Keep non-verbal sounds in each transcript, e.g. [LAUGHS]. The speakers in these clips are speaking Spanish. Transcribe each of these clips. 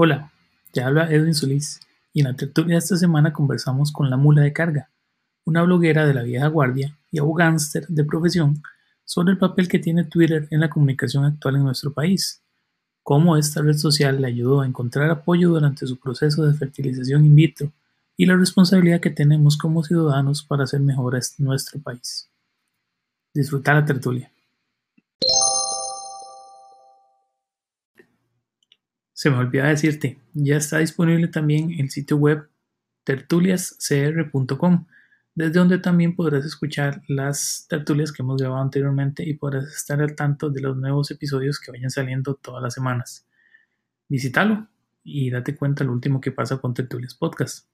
Hola, te habla Edwin Solís y en la tertulia de esta semana conversamos con la mula de carga, una bloguera de la vieja guardia y abogánster de profesión sobre el papel que tiene Twitter en la comunicación actual en nuestro país, cómo esta red social le ayudó a encontrar apoyo durante su proceso de fertilización in vitro y la responsabilidad que tenemos como ciudadanos para hacer mejor nuestro país. Disfrutar la tertulia. Se me olvidaba decirte, ya está disponible también el sitio web tertuliascr.com, desde donde también podrás escuchar las tertulias que hemos grabado anteriormente y podrás estar al tanto de los nuevos episodios que vayan saliendo todas las semanas. Visítalo y date cuenta lo último que pasa con Tertulias Podcast.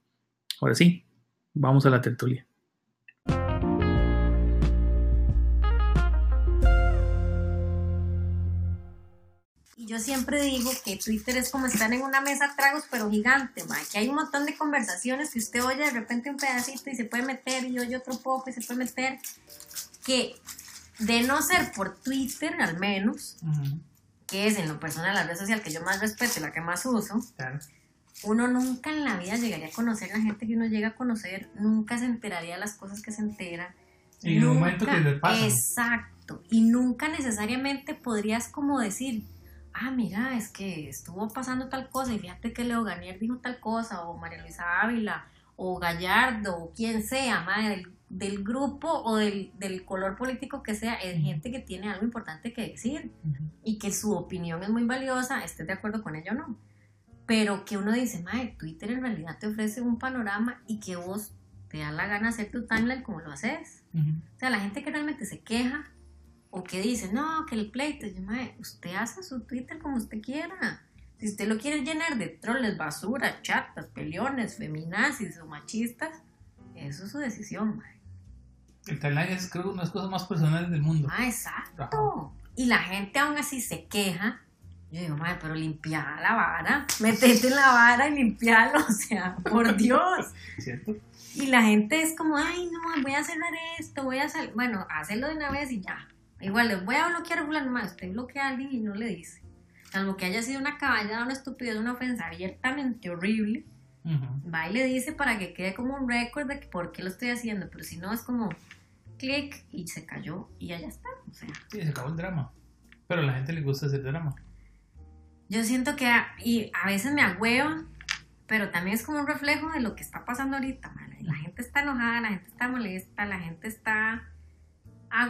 Ahora sí, vamos a la tertulia. Yo siempre digo que Twitter es como estar en una mesa de tragos, pero gigante, ma, que hay un montón de conversaciones que usted oye de repente un pedacito y se puede meter, y oye otro poco y se puede meter, que de no ser por Twitter al menos, que es en lo personal la red social que yo más respeto y la que más uso, uno nunca en la vida llegaría a conocer a la gente que uno llega a conocer, nunca se enteraría de las cosas que se entera. En el momento que le pasa. Exacto. Y nunca necesariamente podrías como decir, ah, mira, es que estuvo pasando tal cosa y fíjate que Leo Garnier dijo tal cosa, o María Luisa Ávila, o Gallardo, o quien sea, madre, del, grupo o del, color político que sea, es gente que tiene algo importante que decir y que su opinión es muy valiosa, estés de acuerdo con ello o no. Pero que uno dice, madre, Twitter en realidad te ofrece un panorama y que vos te da la gana hacer tu timeline como lo haces. O sea, la gente que realmente se queja o que dice, no, que el pleito, yo, usted hace su Twitter como usted quiera. Si usted lo quiere llenar de troles, basura, chatas, peleones, feminazis o machistas, eso es su decisión, mae. El timeline es creo una de las cosas más personales del mundo. Ah, exacto. Y la gente aún así se queja. Yo digo, madre, pero limpiar la vara, metete en la vara y limpiarlo, [LAUGHS] o sea, por Dios. ¿Cierto? Y la gente es como, ay, no, voy a cerrar esto, voy a hacer, bueno, hazlo de una vez y ya. Igual les voy a bloquear a fulano más, usted bloquea a alguien y no le dice. Salvo que haya sido una caballada, una estupidez, una ofensa abiertamente horrible. Va y le dice para que quede como un récord de por qué lo estoy haciendo. Pero si no, es como clic y se cayó y ya está. O sea. Sí, se acabó el drama. Pero a la gente le gusta ese drama. Yo siento que a, y a veces me agüeva, pero también es como un reflejo de lo que está pasando ahorita. La gente está enojada, la gente está molesta, la gente está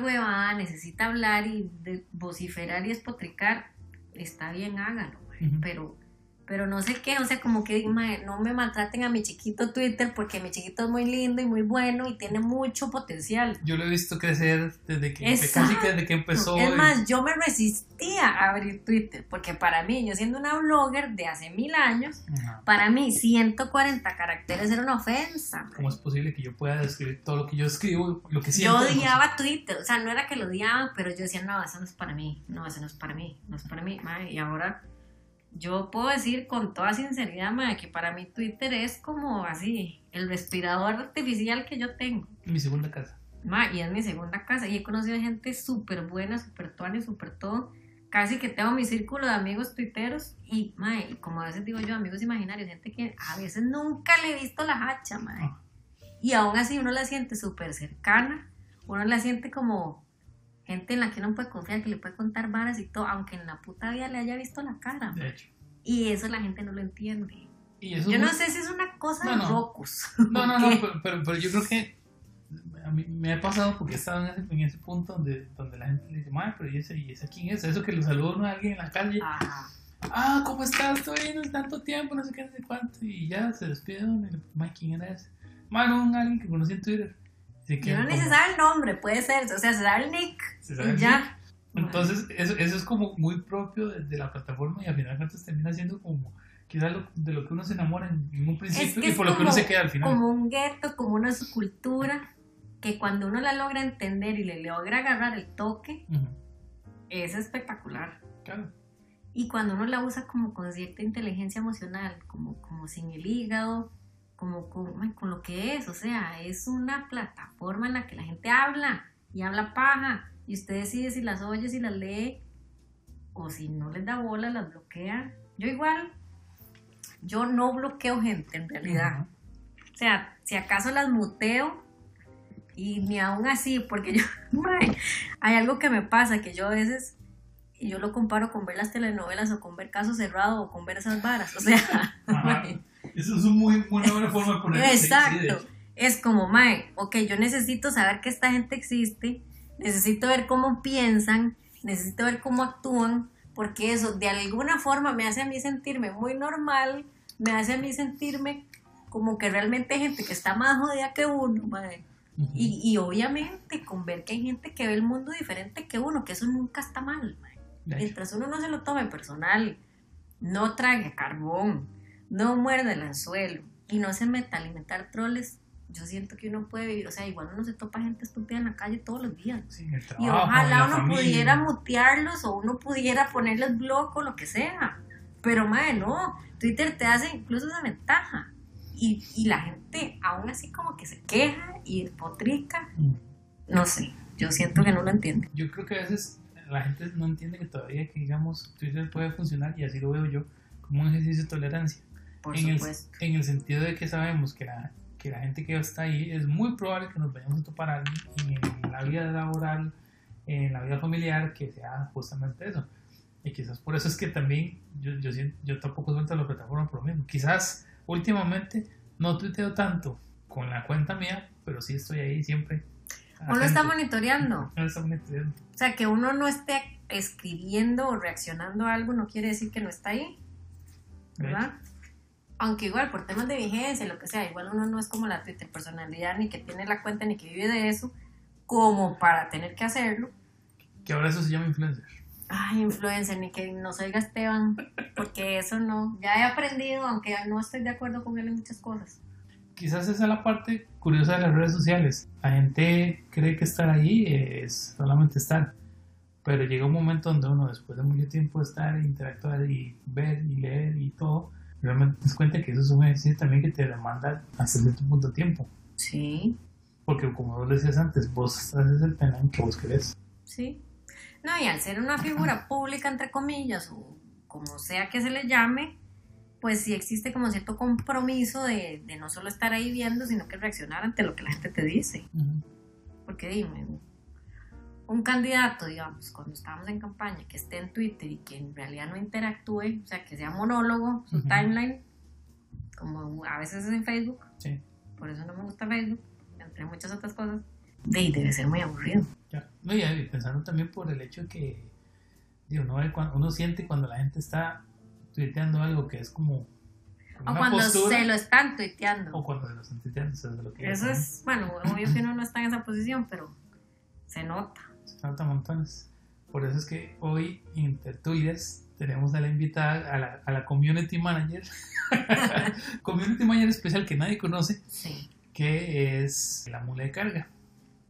huevada, necesita hablar y vociferar y espotricar, está bien, hágalo, pero pero no sé qué, o sea, como que no me maltraten a mi chiquito Twitter porque mi chiquito es muy lindo y muy bueno y tiene mucho potencial. Yo lo he visto crecer desde que, casi que desde que empezó. Es más, yo me resistía a abrir Twitter porque para mí, yo siendo una blogger de hace mil años, para mí 140 caracteres era una ofensa. ¿Cómo es posible que yo pueda describir todo lo que yo escribo, lo que siento? Yo odiaba Twitter, o sea, no era que lo odiaba, pero yo decía, no, eso no es para mí, no, eso no es para mí, no es para mí, y ahora yo puedo decir con toda sinceridad, que para mí Twitter es como así, el respirador artificial que yo tengo. Mi segunda casa. y es mi segunda casa. Y he conocido gente súper buena, súper tuana y súper todo. Casi que tengo mi círculo de amigos tuiteros. Y, y como a veces digo yo, amigos imaginarios, gente que a veces nunca le he visto la hacha, ah. Y aún así uno la siente súper cercana. Uno la siente como gente en la que uno puede confiar, que le puede contar varas y todo, aunque en la puta vida le haya visto la cara. De hecho. Y eso la gente no lo entiende. yo no sé si es una cosa de locos. No, no, no, [LAUGHS] pero, pero, yo creo que a mí me ha pasado porque he estado en ese, en ese punto donde, donde la gente le dice, madre, pero ¿y ese, ¿y ese quién es? Eso que lo saluda a alguien en la calle. Ah, ¿cómo estás? Estoy en tanto tiempo, no sé qué, no sé cuánto. Y ya se despide, madre, ¿quién era ese? Madre, no, alguien que conocí en Twitter. Yo no ni se sabe el nombre, puede ser, o sea, se sabe el nick. y ya. Entonces, eso, eso, es como muy propio de, la plataforma y al final de cuentas termina siendo como quizás de lo que uno se enamora en, un principio y por lo que uno se queda al final. Como un gueto, como una subcultura que cuando uno la logra entender y le logra agarrar el toque, es espectacular. Claro. Y cuando uno la usa como con cierta inteligencia emocional, como, como sin el hígado, como con, con lo que es, o sea, es una plataforma en la que la gente habla y habla paja y usted decide si las oye, si las lee o si no les da bola, las bloquea. Yo igual, yo no bloqueo gente en realidad. O sea, si acaso las muteo y ni aún así, porque yo, [LAUGHS] hay algo que me pasa que yo a veces, y yo lo comparo con ver las telenovelas o con ver Caso Cerrado o con ver esas varas, o sea, [LAUGHS] eso es una muy buena forma de ponerlo. Exacto. es como, mae, ok, yo necesito saber que esta gente existe, necesito ver cómo piensan, necesito ver cómo actúan, porque eso de alguna forma me hace a mí sentirme muy normal, me hace a mí sentirme como que realmente hay gente que está más jodida que uno, mae. y, y, obviamente con ver que hay gente que ve el mundo diferente que uno, que eso nunca está mal. Mae. Mientras uno no se lo tome personal, no trague carbón, no muerde el anzuelo y no se meta a alimentar troles, yo siento que uno puede vivir, o sea, igual uno se topa gente estúpida en la calle todos los días. y ojalá uno pudiera mutearlos o uno pudiera ponerles bloco o lo que sea. Pero, madre, no. Twitter te hace incluso esa ventaja. Y, y la gente aún así como que se queja y potrica. Mm. No sé, yo siento que no lo entiende. Yo creo que a veces la gente no entiende que todavía que digamos Twitter puede funcionar y así lo veo yo como un ejercicio de tolerancia. Por en supuesto. El, en el sentido de que sabemos que la que la gente que está ahí es muy probable que nos vayamos a topar en la vida laboral, en la vida familiar, que sea justamente eso. Y quizás por eso es que también yo, yo, yo tampoco suelto la plataforma por lo mismo. Quizás últimamente no tuiteo tanto con la cuenta mía, pero sí estoy ahí siempre. Uno está monitoreando. Uno está monitoreando. O sea, que uno no esté escribiendo o reaccionando a algo no quiere decir que no está ahí. ¿Verdad? Aunque igual por temas de vigencia, lo que sea, igual uno no es como la Twitter personalidad, ni que tiene la cuenta, ni que vive de eso, como para tener que hacerlo. Que ahora eso se llama influencer. Ay, influencer, ni que no oiga Esteban, porque eso no, ya he aprendido, aunque no estoy de acuerdo con él en muchas cosas. Quizás esa es la parte curiosa de las redes sociales. La gente cree que estar ahí es solamente estar, pero llega un momento donde uno, después de mucho tiempo de estar, interactuar y ver y leer y todo, realmente te das cuenta que eso es un ejercicio también que te demanda hasta cierto punto de tiempo. Sí. Porque como vos decías antes, vos haces el tema que vos querés. Sí. No, y al ser una figura pública, entre comillas, o como sea que se le llame, pues sí existe como cierto compromiso de, de no solo estar ahí viendo, sino que reaccionar ante lo que la gente te dice. Porque dime, un candidato, digamos, cuando estábamos en campaña, que esté en Twitter y que en realidad no interactúe, o sea, que sea monólogo, su timeline, como a veces es en Facebook, sí. por eso no me gusta Facebook, entre muchas otras cosas, de, debe ser muy aburrido. Ya. No, y pensando también por el hecho que, digo, no, uno siente cuando la gente está tuiteando algo que es como o cuando se lo están tuiteando. O cuando se lo están tuiteando, eso es lo que Eso es, bueno, obvio que uno no está en esa posición, pero se nota falta montones. Por eso es que hoy en Tertulias tenemos a la invitada, a la, a la community manager, [LAUGHS] community manager especial que nadie conoce, que es la mula de carga.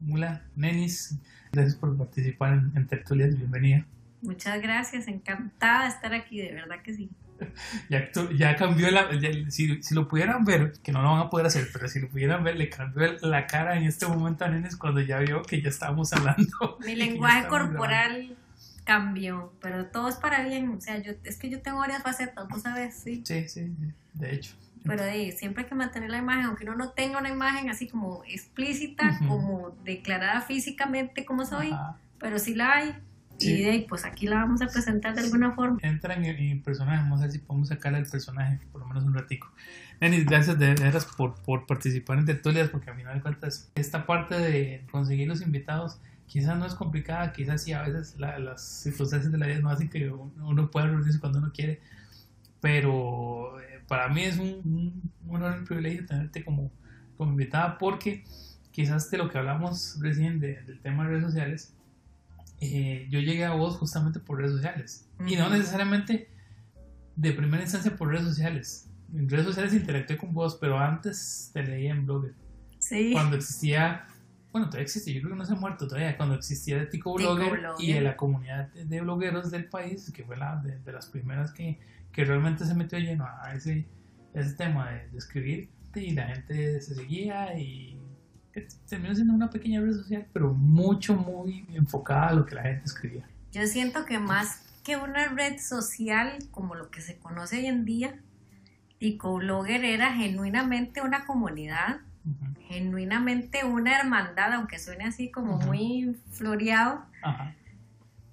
Mula, Nenis, gracias por participar en, Tertulias, bienvenida. Muchas gracias, encantada de estar aquí, de verdad que sí. [LAUGHS] Ya, ya cambió la. si, si, lo pudieran ver, que no lo van a poder hacer, pero si lo pudieran ver, le cambió la cara en este momento a Nenes cuando ya vio que ya estábamos hablando. [LAUGHS] Mi lenguaje corporal cambió, pero todo es para bien. O sea, yo, es que yo tengo varias facetas, tú sabes, sí. Sí, sí, de hecho. Pero siempre hay que mantener la imagen, aunque uno no tenga una imagen así como explícita, como declarada físicamente como soy, pero sí la hay. Y pues aquí la vamos a presentar de alguna forma. Entra en personaje, vamos a ver si podemos sacarle el personaje por lo menos un ratico. Denis, gracias de veras por, por participar en tertulias, porque a final de cuentas esta parte de conseguir los invitados quizás no es complicada, quizás sí a veces las circunstancias de la vida no hacen que uno, pueda reunirse cuando uno quiere, pero eh, para mí es un, un, honor y un privilegio tenerte como, como invitada porque quizás de lo que hablamos recién del tema de redes sociales, eh, yo llegué a vos justamente por redes sociales. Y no necesariamente de primera instancia por redes sociales. En redes sociales interactué con vos, pero antes te leía en Blogger. Sí. Cuando existía, bueno, todavía existe, yo creo que no se ha muerto todavía, cuando existía de Tico Blogger, y de la comunidad de blogueros del país, que fue la de, las primeras que, que, realmente se metió lleno a ese, ese tema de, de escribir, y la gente se seguía y terminó siendo una pequeña red social, pero mucho, muy enfocada a lo que la gente escribía. Yo siento que más que una red social como lo que se conoce hoy en día, Blogger era genuinamente una comunidad, genuinamente una hermandad, aunque suene así como muy floreado.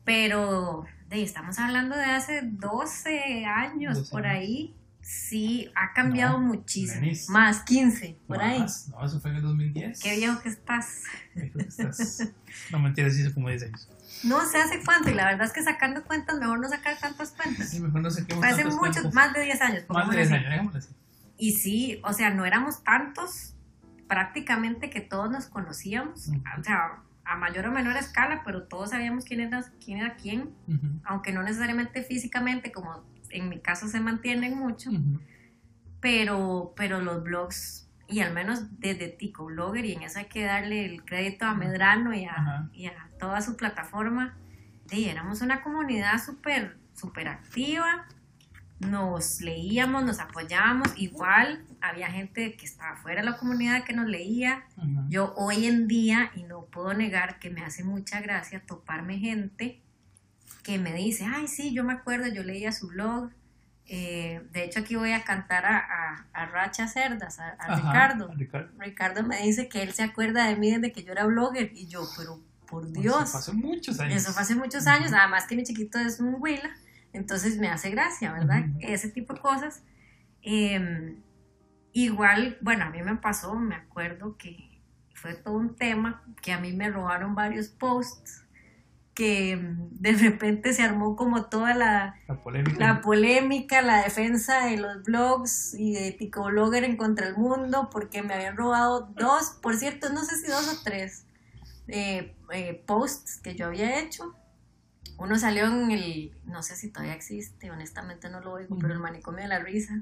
Pero estamos hablando de hace 12 años por ahí. Sí, ha cambiado muchísimo. Más, 15, por ahí. No, eso fue en el 2010. Qué viejo que estás. no, mentira, sí, como 10 años. No sé hace cuánto, y la verdad es que sacando cuentas, mejor no sacar tantas cuentas. Sí, mejor no saquemos Hace muchos, más de 10 años. Más de 10 años, así. Y sí, o sea, no éramos tantos, prácticamente que todos nos conocíamos. O sea, a mayor o menor escala, pero todos sabíamos quién era quién, era quién aunque no necesariamente físicamente, como en mi caso se mantienen mucho, pero, pero los blogs, y al menos desde Tico Blogger, y en eso hay que darle el crédito a Medrano y a, y a toda su plataforma, y éramos una comunidad súper, súper activa, nos leíamos, nos apoyábamos, igual había gente que estaba fuera de la comunidad que nos leía. Yo hoy en día, y no puedo negar que me hace mucha gracia toparme gente que me dice, ay, sí, yo me acuerdo, yo leía su blog. Eh, de hecho, aquí voy a cantar a, a, Racha Cerdas, a, Ricardo. Ricardo. me dice que él se acuerda de mí desde que yo era blogger. Y yo, pero por Dios. Eso fue hace muchos años. Eso fue hace muchos años, además que mi chiquito es un huila. Entonces me hace gracia, ¿verdad? Ese tipo de cosas. Em, igual, bueno, a mí me pasó, me acuerdo que fue todo un tema, que a mí me robaron varios posts, que em, de repente se armó como toda la, la, polémica. la defensa de los blogs y de Blogger en contra el mundo, porque me habían robado dos, por cierto, no sé si dos o tres eh, eh, posts que yo había hecho uno salió en el, no sé si todavía existe, honestamente no lo oigo, pero el manicomio de la risa.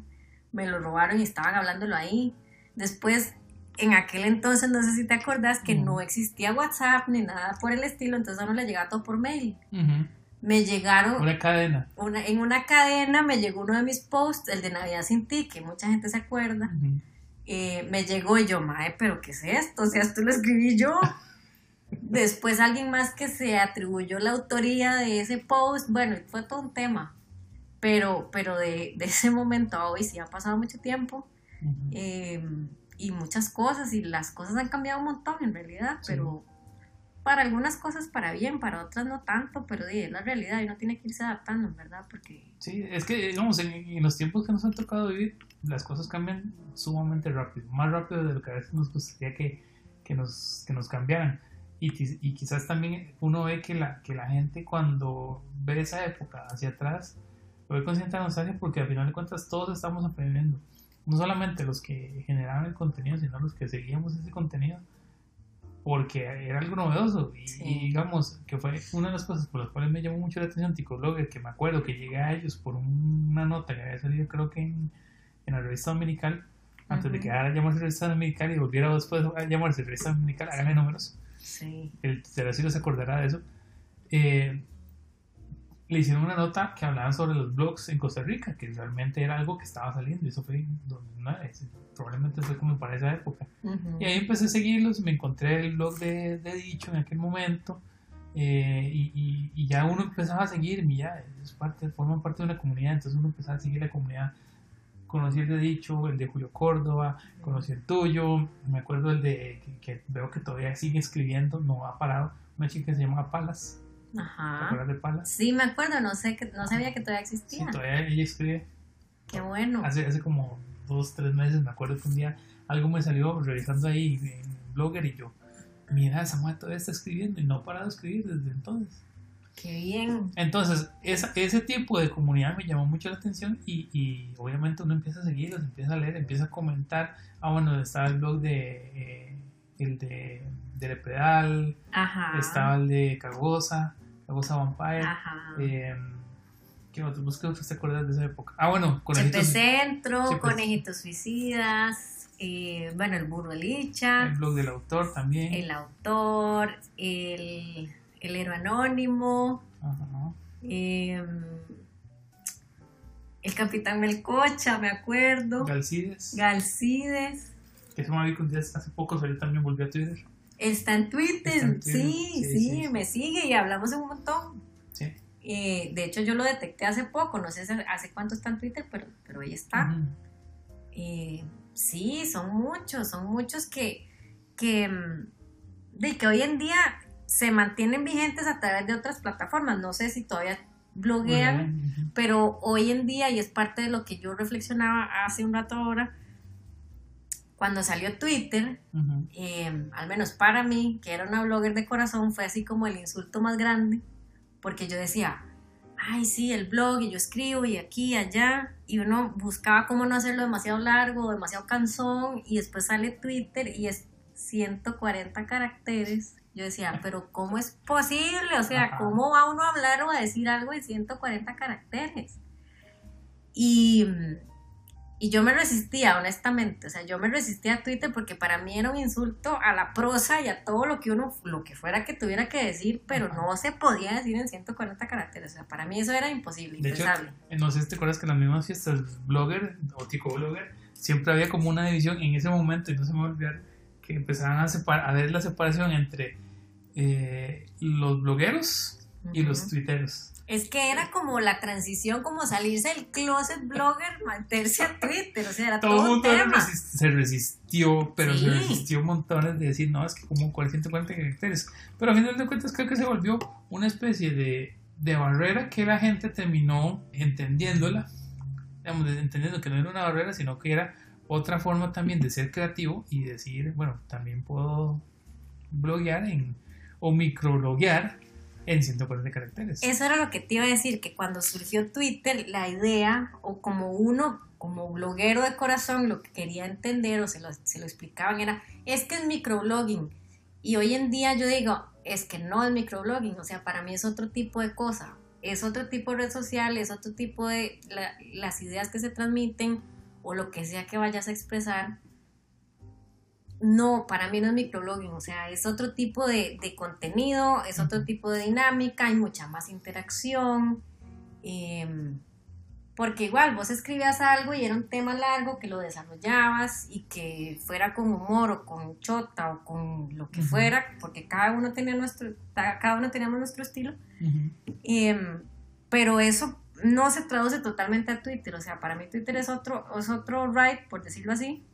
Me lo robaron y estaban hablándolo ahí. Después, en aquel entonces, no sé si te acordás que no existía WhatsApp ni nada por el estilo, entonces a uno le llegaba todo por mail. Me llegaron... Una cadena. Una, en una cadena me llegó uno de mis posts, el de Navidad sin ti, que mucha gente se acuerda. Eh, me llegó y yo, mae, pero ¿qué es esto? O sea, esto lo escribí yo. [LAUGHS] Después alguien más que se atribuyó la autoría de ese post, bueno, fue todo un tema, pero, pero de, ese momento a hoy sí ha pasado mucho tiempo em, y muchas cosas y las cosas han cambiado un montón en realidad, pero para algunas cosas para bien, para otras no tanto, pero es la realidad y uno tiene que irse adaptando, ¿verdad? Porque... Sí, es que, digamos, en, los tiempos que nos han tocado vivir, las cosas cambian sumamente rápido, más rápido de lo que a veces nos gustaría que, que, nos, que nos cambiaran. Y, quizás también uno ve que la, que la gente cuando ve esa época hacia atrás, lo ve con cierta nostalgia porque al final de cuentas todos estamos aprendiendo. No solamente los que generaban el contenido, sino los que seguíamos ese contenido, porque era algo novedoso. Y, digamos que fue una de las cosas por las cuales me llamó mucho la atención Ticoblogger, que me acuerdo que llegué a ellos por una nota que había salido creo que en, en la revista dominical, antes de que ahora llamarse revista dominical y volviera después a llamarse revista dominical, háganle números Sí. El tercero se acordará de eso. Eh, le hicieron una nota que hablaban sobre los blogs en Costa Rica, que realmente era algo que estaba saliendo, y eso fue en 2009, probablemente fue como para esa época. Y ahí empecé a seguirlos, me encontré el blog de, de Dicho en aquel momento, eh, y, y, ya uno empezaba a seguirme, ya es parte, forma parte de una comunidad, entonces uno empezaba a seguir la comunidad conocí el de Dicho, el de Julio Córdoba, conocí el tuyo, me acuerdo el de que, veo que todavía sigue escribiendo, no ha parado, una chica que se llama Palas. Ajá. ¿Te acuerdas de Palas? Sí, me acuerdo, no sé que no sabía que todavía existía. Sí, todavía ella escribe. Qué bueno. Hace, hace como dos, tres meses me acuerdo que un día algo me salió revisando ahí en Blogger y yo, mira, esa mujer todavía está escribiendo y no ha parado de escribir desde entonces. Qué bien. Entonces, ese tipo de comunidad me llamó mucho la atención y, y, obviamente uno empieza a seguirlos, empieza a leer, empieza a comentar. Ah, bueno, estaba el blog de eh, el de, de Lepedal, estaba el de Cagosa, Cagosa Vampire. Eh, ¿Qué otros? ¿Qué otros te acuerdas de esa época? Ah, bueno, Conejitos. Centro, Conejitos Suicidas, eh, bueno, el Burro Licha. El blog del autor también. El autor, el el héroe anónimo, em, el capitán Melcocha, me acuerdo. Galcides. Galcides. Que se me que hace poco salió también volvió a Twitter. Está en Twitter, Sí, sí, me sigue y hablamos un montón. Sí. Eh, de hecho, yo lo detecté hace poco, no sé hace cuánto está en Twitter, pero, pero ahí está. Eh, sí, son muchos, son muchos que, que, mm, de que hoy en día se mantienen vigentes a través de otras plataformas. No sé si todavía bloguean, pero hoy en día, y es parte de lo que yo reflexionaba hace un rato ahora, cuando salió Twitter, em, al menos para mí, que era una blogger de corazón, fue así como el insulto más grande, porque yo decía, ay, sí, el blog, y yo escribo, y aquí, y allá, y uno buscaba cómo no hacerlo demasiado largo, demasiado cansón, y después sale Twitter y es 140 caracteres. Yo decía, [LAUGHS] pero ¿cómo es posible? O sea, ¿cómo va uno a hablar o a decir algo de 140 caracteres? Y y yo me resistía, honestamente, o sea, yo me resistía a Twitter porque para mí era un insulto a la prosa y a todo lo que uno, lo que fuera que tuviera que decir, pero no se podía decir en 140 caracteres, o sea, para mí eso era imposible, de Hecho, no sé si te acuerdas que en las mismas fiestas blogger o tico blogger siempre había como una división en ese momento, y no se me va a olvidar, que empezaban a, separar, a ver la separación entre eh, los blogueros y los twitteros. Es que era como la transición, como salirse del closet blogger, meterse a Twitter, o sea, era todo, todo el mundo se resistió, pero se resistió montones de decir, no, es que como 440 caracteres. Pero a final de cuentas creo que se volvió una especie de, de barrera que la gente terminó entendiéndola, digamos, entendiendo que no era una barrera, sino que era otra forma también de ser creativo y decir, bueno, también puedo bloguear en, o microbloguear en 140 caracteres. Eso era lo que te iba a decir, que cuando surgió Twitter, la idea, o como uno, como bloguero de corazón, lo que quería entender o se lo, se lo explicaban era, es que es microblogging. Y hoy en día yo digo, es que no es microblogging, o sea, para mí es otro tipo de cosa, es otro tipo de red social, es otro tipo de las ideas que se transmiten o lo que sea que vayas a expresar no, para mí no es microblogging, o sea, es otro tipo de, contenido, es otro tipo de dinámica, hay mucha más interacción, em, porque igual vos escribías algo y era un tema largo que lo desarrollabas y que fuera con humor o con chota o con lo que fuera, porque cada uno tenía nuestro, cada uno teníamos nuestro estilo, em, pero eso no se traduce totalmente a Twitter, o sea, para mí Twitter es otro, es otro right, por decirlo así,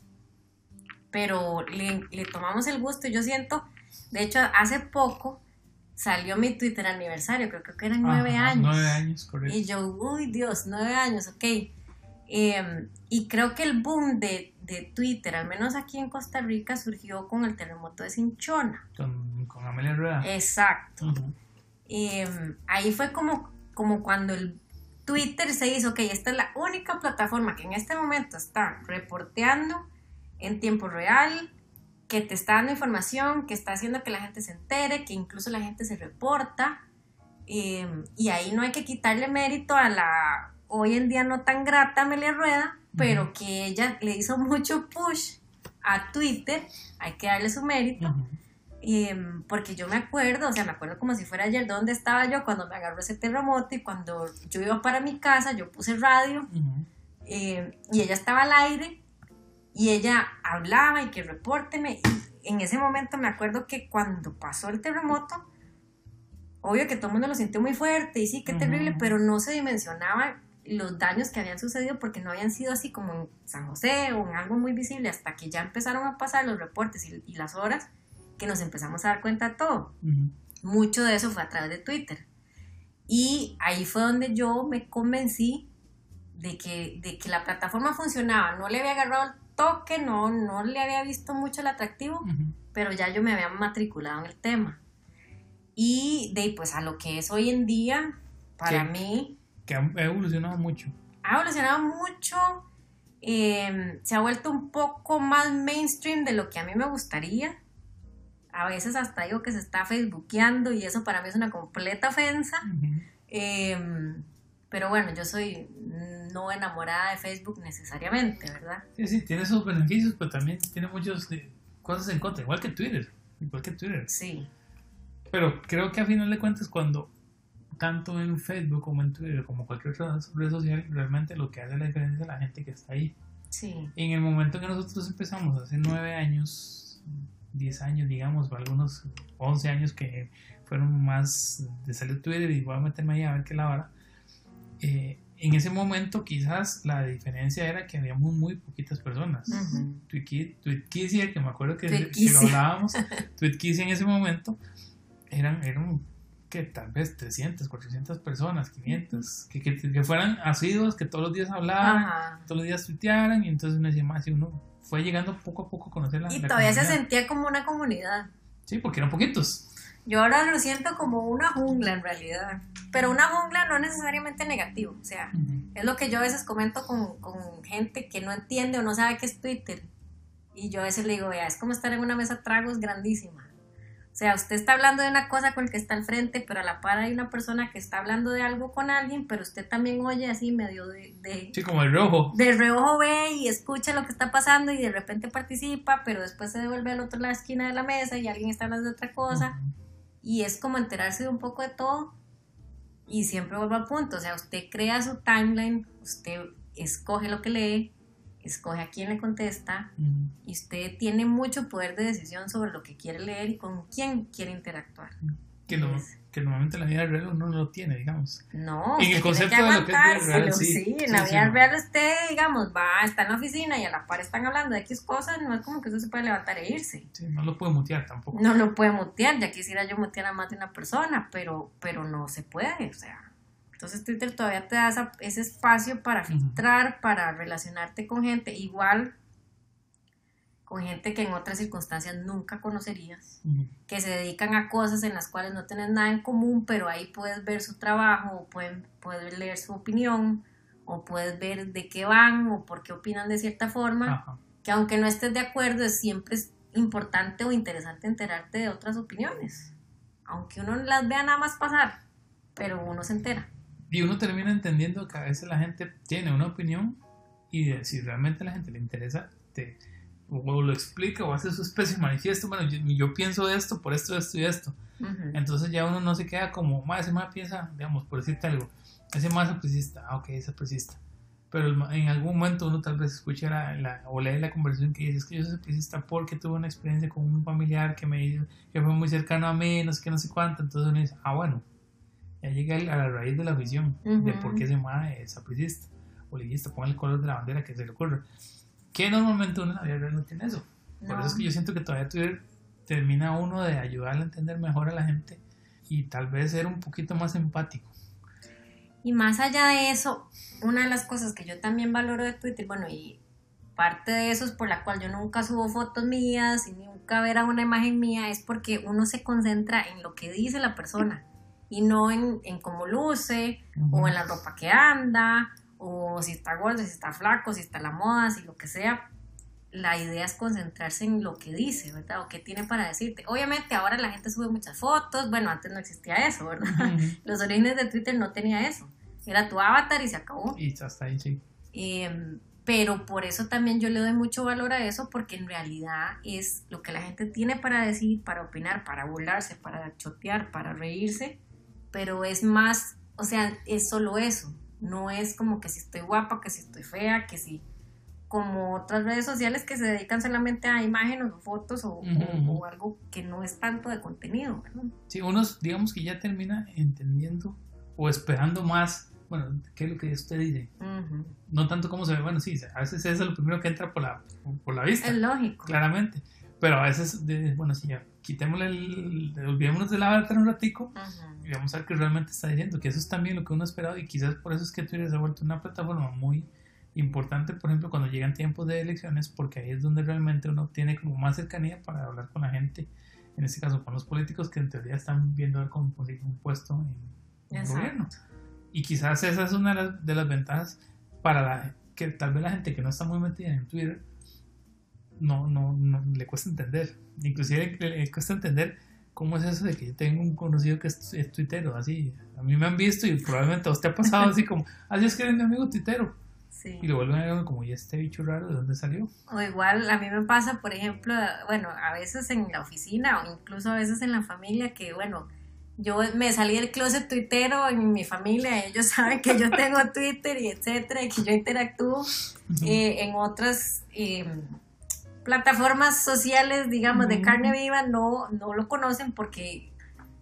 pero le, tomamos el gusto. Yo siento, de hecho, hace poco salió mi Twitter aniversario, creo, que eran nueve años. Nueve años, correcto. Y yo, uy Dios, nueve años, ok. Em, y creo que el boom de, Twitter, al menos aquí en Costa Rica, surgió con el terremoto de Cinchona. Con, Amelia Rueda. Exacto. Em, ahí fue como, como cuando el Twitter se hizo, ok, esta es la única plataforma que en este momento está reporteando en tiempo real, que te está dando información, que está haciendo que la gente se entere, que incluso la gente se reporta. Em, y ahí no hay que quitarle mérito a la hoy en día no tan grata Amelia Rueda, pero que ella le hizo [LAUGHS] mucho push a Twitter, hay que darle su mérito. Em, porque yo me acuerdo, o sea, me acuerdo como si fuera ayer dónde estaba yo cuando me agarró ese terremoto y cuando yo iba para mi casa, yo puse radio em, y ella estaba al aire y ella hablaba y que repórteme. Y en ese momento me acuerdo que cuando pasó el terremoto, obvio que todo el mundo lo sintió muy fuerte y sí, qué terrible, pero no se dimensionaba los daños que habían sucedido porque no habían sido así como en San José o en algo muy visible hasta que ya empezaron a pasar los reportes y, las horas que nos empezamos a dar cuenta de todo. Mucho de eso fue a través de Twitter. Y ahí fue donde yo me convencí de que, de que la plataforma funcionaba. No le había agarrado toque, no, no le había visto mucho el atractivo, pero ya yo me había matriculado en el tema. Y de pues a lo que es hoy en día, para mí... Que ha evolucionado mucho. Ha evolucionado mucho, em, se ha vuelto un poco más mainstream de lo que a mí me gustaría. A veces hasta digo que se está facebookeando y eso para mí es una completa ofensa. Pero bueno, yo soy no enamorada de Facebook necesariamente, ¿verdad? Sí, sí, tiene sus beneficios, pero también tiene muchas eh, cosas en contra, igual que Twitter, igual que Twitter. Sí. Pero creo que a final de cuentas cuando tanto en Facebook como en Twitter, como cualquier otra red social, realmente lo que hace la diferencia es la gente que está ahí. Sí. En el momento que nosotros empezamos, hace nueve años, diez años, digamos, o algunos once años que fueron más de salir Twitter y voy a meterme ahí a ver qué la vara, eh, en ese momento quizás la diferencia era que habíamos muy poquitas personas. Ujú. Twitkicia, que me acuerdo que, que lo hablábamos, [LAUGHS] Twitkicia en ese momento eran, eran que tal vez 300, 400 personas, 500, que, que, que fueran asiduos, que todos los días hablaban, Ajá. todos los días tuitearan y entonces uno decía más y uno fue llegando poco a poco a conocer la Y la todavía se sentía como una comunidad. Sí, porque eran poquitos. Yo ahora lo siento como una jungla en realidad. Pero una jungla no necesariamente negativo. O sea, es lo que yo a veces comento con, con gente que no entiende o no sabe qué es Twitter. Y yo a veces le digo, vea, es como estar en una mesa tragos grandísima. O sea, usted está hablando de una cosa con el que está al frente, pero a la par hay una persona que está hablando de algo con alguien, pero usted también oye así medio de, de, Sí, como el rojo. de reojo ve y escucha lo que está pasando y de repente participa, pero después se devuelve al otro lado de la esquina de la mesa y alguien está hablando de otra cosa. Y es como enterarse de un poco de todo. Y siempre vuelvo al punto. O sea, usted crea su timeline, usted escoge lo que lee, escoge a quién le contesta, y usted tiene mucho poder de decisión sobre lo que quiere leer y con quién quiere interactuar. Que, no- Es- que normalmente en la vida real uno no lo tiene, digamos. No, En el concepto de lo que es vida real, sí. sí, en Sí, la sí, vida no. real usted, digamos, va, está en la oficina y a la par están hablando de X cosas, no es como que usted se puede levantar e irse. Sí, no lo puede mutear tampoco. No lo puede mutear, ya quisiera yo mutear a más de una persona, pero, pero no se puede, o sea. Entonces Twitter todavía te da esa- ese espacio para filtrar, para relacionarte con gente, igual con gente que en otras circunstancias nunca conocerías, Ujú. que se dedican a cosas en las cuales no tienes nada en común, pero ahí puedes ver su trabajo, o pueden, puedes leer su opinión, o puedes ver de qué van, o por qué opinan de cierta forma Ajá. que aunque no estés de acuerdo, es siempre es importante o interesante enterarte de otras opiniones. Aunque uno las vea nada más pasar, pero uno se entera. Y uno termina entendiendo que a veces la gente tiene una opinión y si realmente a la gente le interesa, te, o lo explica o hace su especie de manifiesto. Bueno, yo, yo pienso esto por esto, esto y esto. Entonces ya uno no se queda como, más ese más piensa, digamos, por decirte algo, ese más sapricista, ah, ok, es sapricista. Pero el en algún momento uno tal vez escucha la, la- o lee la conversación que dice, es que yo soy sapricista porque tuve una experiencia con un familiar que me dijo que fue muy cercano a mí, no sé qué, no sé cuánto. Entonces uno dice, ah, bueno, ya llega a la raíz de la visión, de Ujú. por qué ese más es sapricista o liguista, ponga el color de la bandera que se le ocurra. Que normalmente uno en la vida real no tiene eso. Por No. eso es que yo siento que todavía Twitter termina uno de ayudarle a entender mejor a la gente y tal vez ser un poquito más empático. Y más allá de eso, una de las cosas que yo también valoro de Twitter, bueno, y parte de eso es por la cual yo nunca subo fotos mías y nunca ver a una imagen mía, es porque uno se concentra en lo que dice la persona y no en, en cómo luce, o en la ropa que anda, o si está gordo, si está flaco, si está la moda, si lo que sea. La idea es concentrarse en lo que dice, ¿verdad? O qué tiene para decirte. Obviamente ahora la gente sube muchas fotos, bueno, antes no existía eso, ¿verdad? [LAUGHS] Los orígenes de Twitter no tenía eso. Era tu avatar y se acabó. Y hasta ahí sí. Eh, pero por eso también yo le doy mucho valor a eso, porque en realidad es lo que la gente tiene para decir, para opinar, para burlarse, para chotear, para reírse, pero es más, o sea, es solo eso. No es como que si estoy guapa, que si estoy fea, que si como otras redes sociales que se dedican solamente a imágenes o fotos o, o- Ujú. o algo que no es tanto de contenido, ¿verdad? Sí, unos digamos que ya termina entendiendo o esperando más, bueno, qué es lo que usted dice. Ujú. No tanto cómo se ve, bueno, sí, a veces eso es lo primero que entra por la, por la vista. Es lógico. claramente. Pero a veces, de- bueno, sí, ya, quitémosle el, olvidémonos del avatar un ratico y vamos a ver qué realmente está diciendo, que eso es también lo que uno ha esperado y quizás por eso es que Twitter se ha vuelto una plataforma muy importante, por ejemplo, cuando llegan tiempos de elecciones, porque ahí es donde realmente uno tiene como más cercanía para hablar con la gente, en este caso con los políticos que en teoría están viendo a ver cómo conseguir un puesto en, en el gobierno. Y quizás esa es una de las, de las ventajas para la, que tal vez la gente que no está muy metida en Twitter no, no, no le cuesta entender. Inclusive le, le cuesta entender cómo es eso de que yo tengo un conocido que es, es tuitero, así. A mí me han visto y probablemente a usted ha pasado así como, [LAUGHS] así es que eres mi amigo tuitero. Sí. Y lo vuelven a ver como, ¿y este bicho raro de dónde salió? O igual a mí me pasa, por ejemplo, bueno, a veces en la oficina o incluso a veces en la familia que, bueno, yo me salí del closet tuitero en mi familia, ellos [LAUGHS] saben que yo tengo Twitter y etcétera, y que yo interactúo eh, en otras eh, plataformas sociales, digamos, de carne viva, no, no lo conocen porque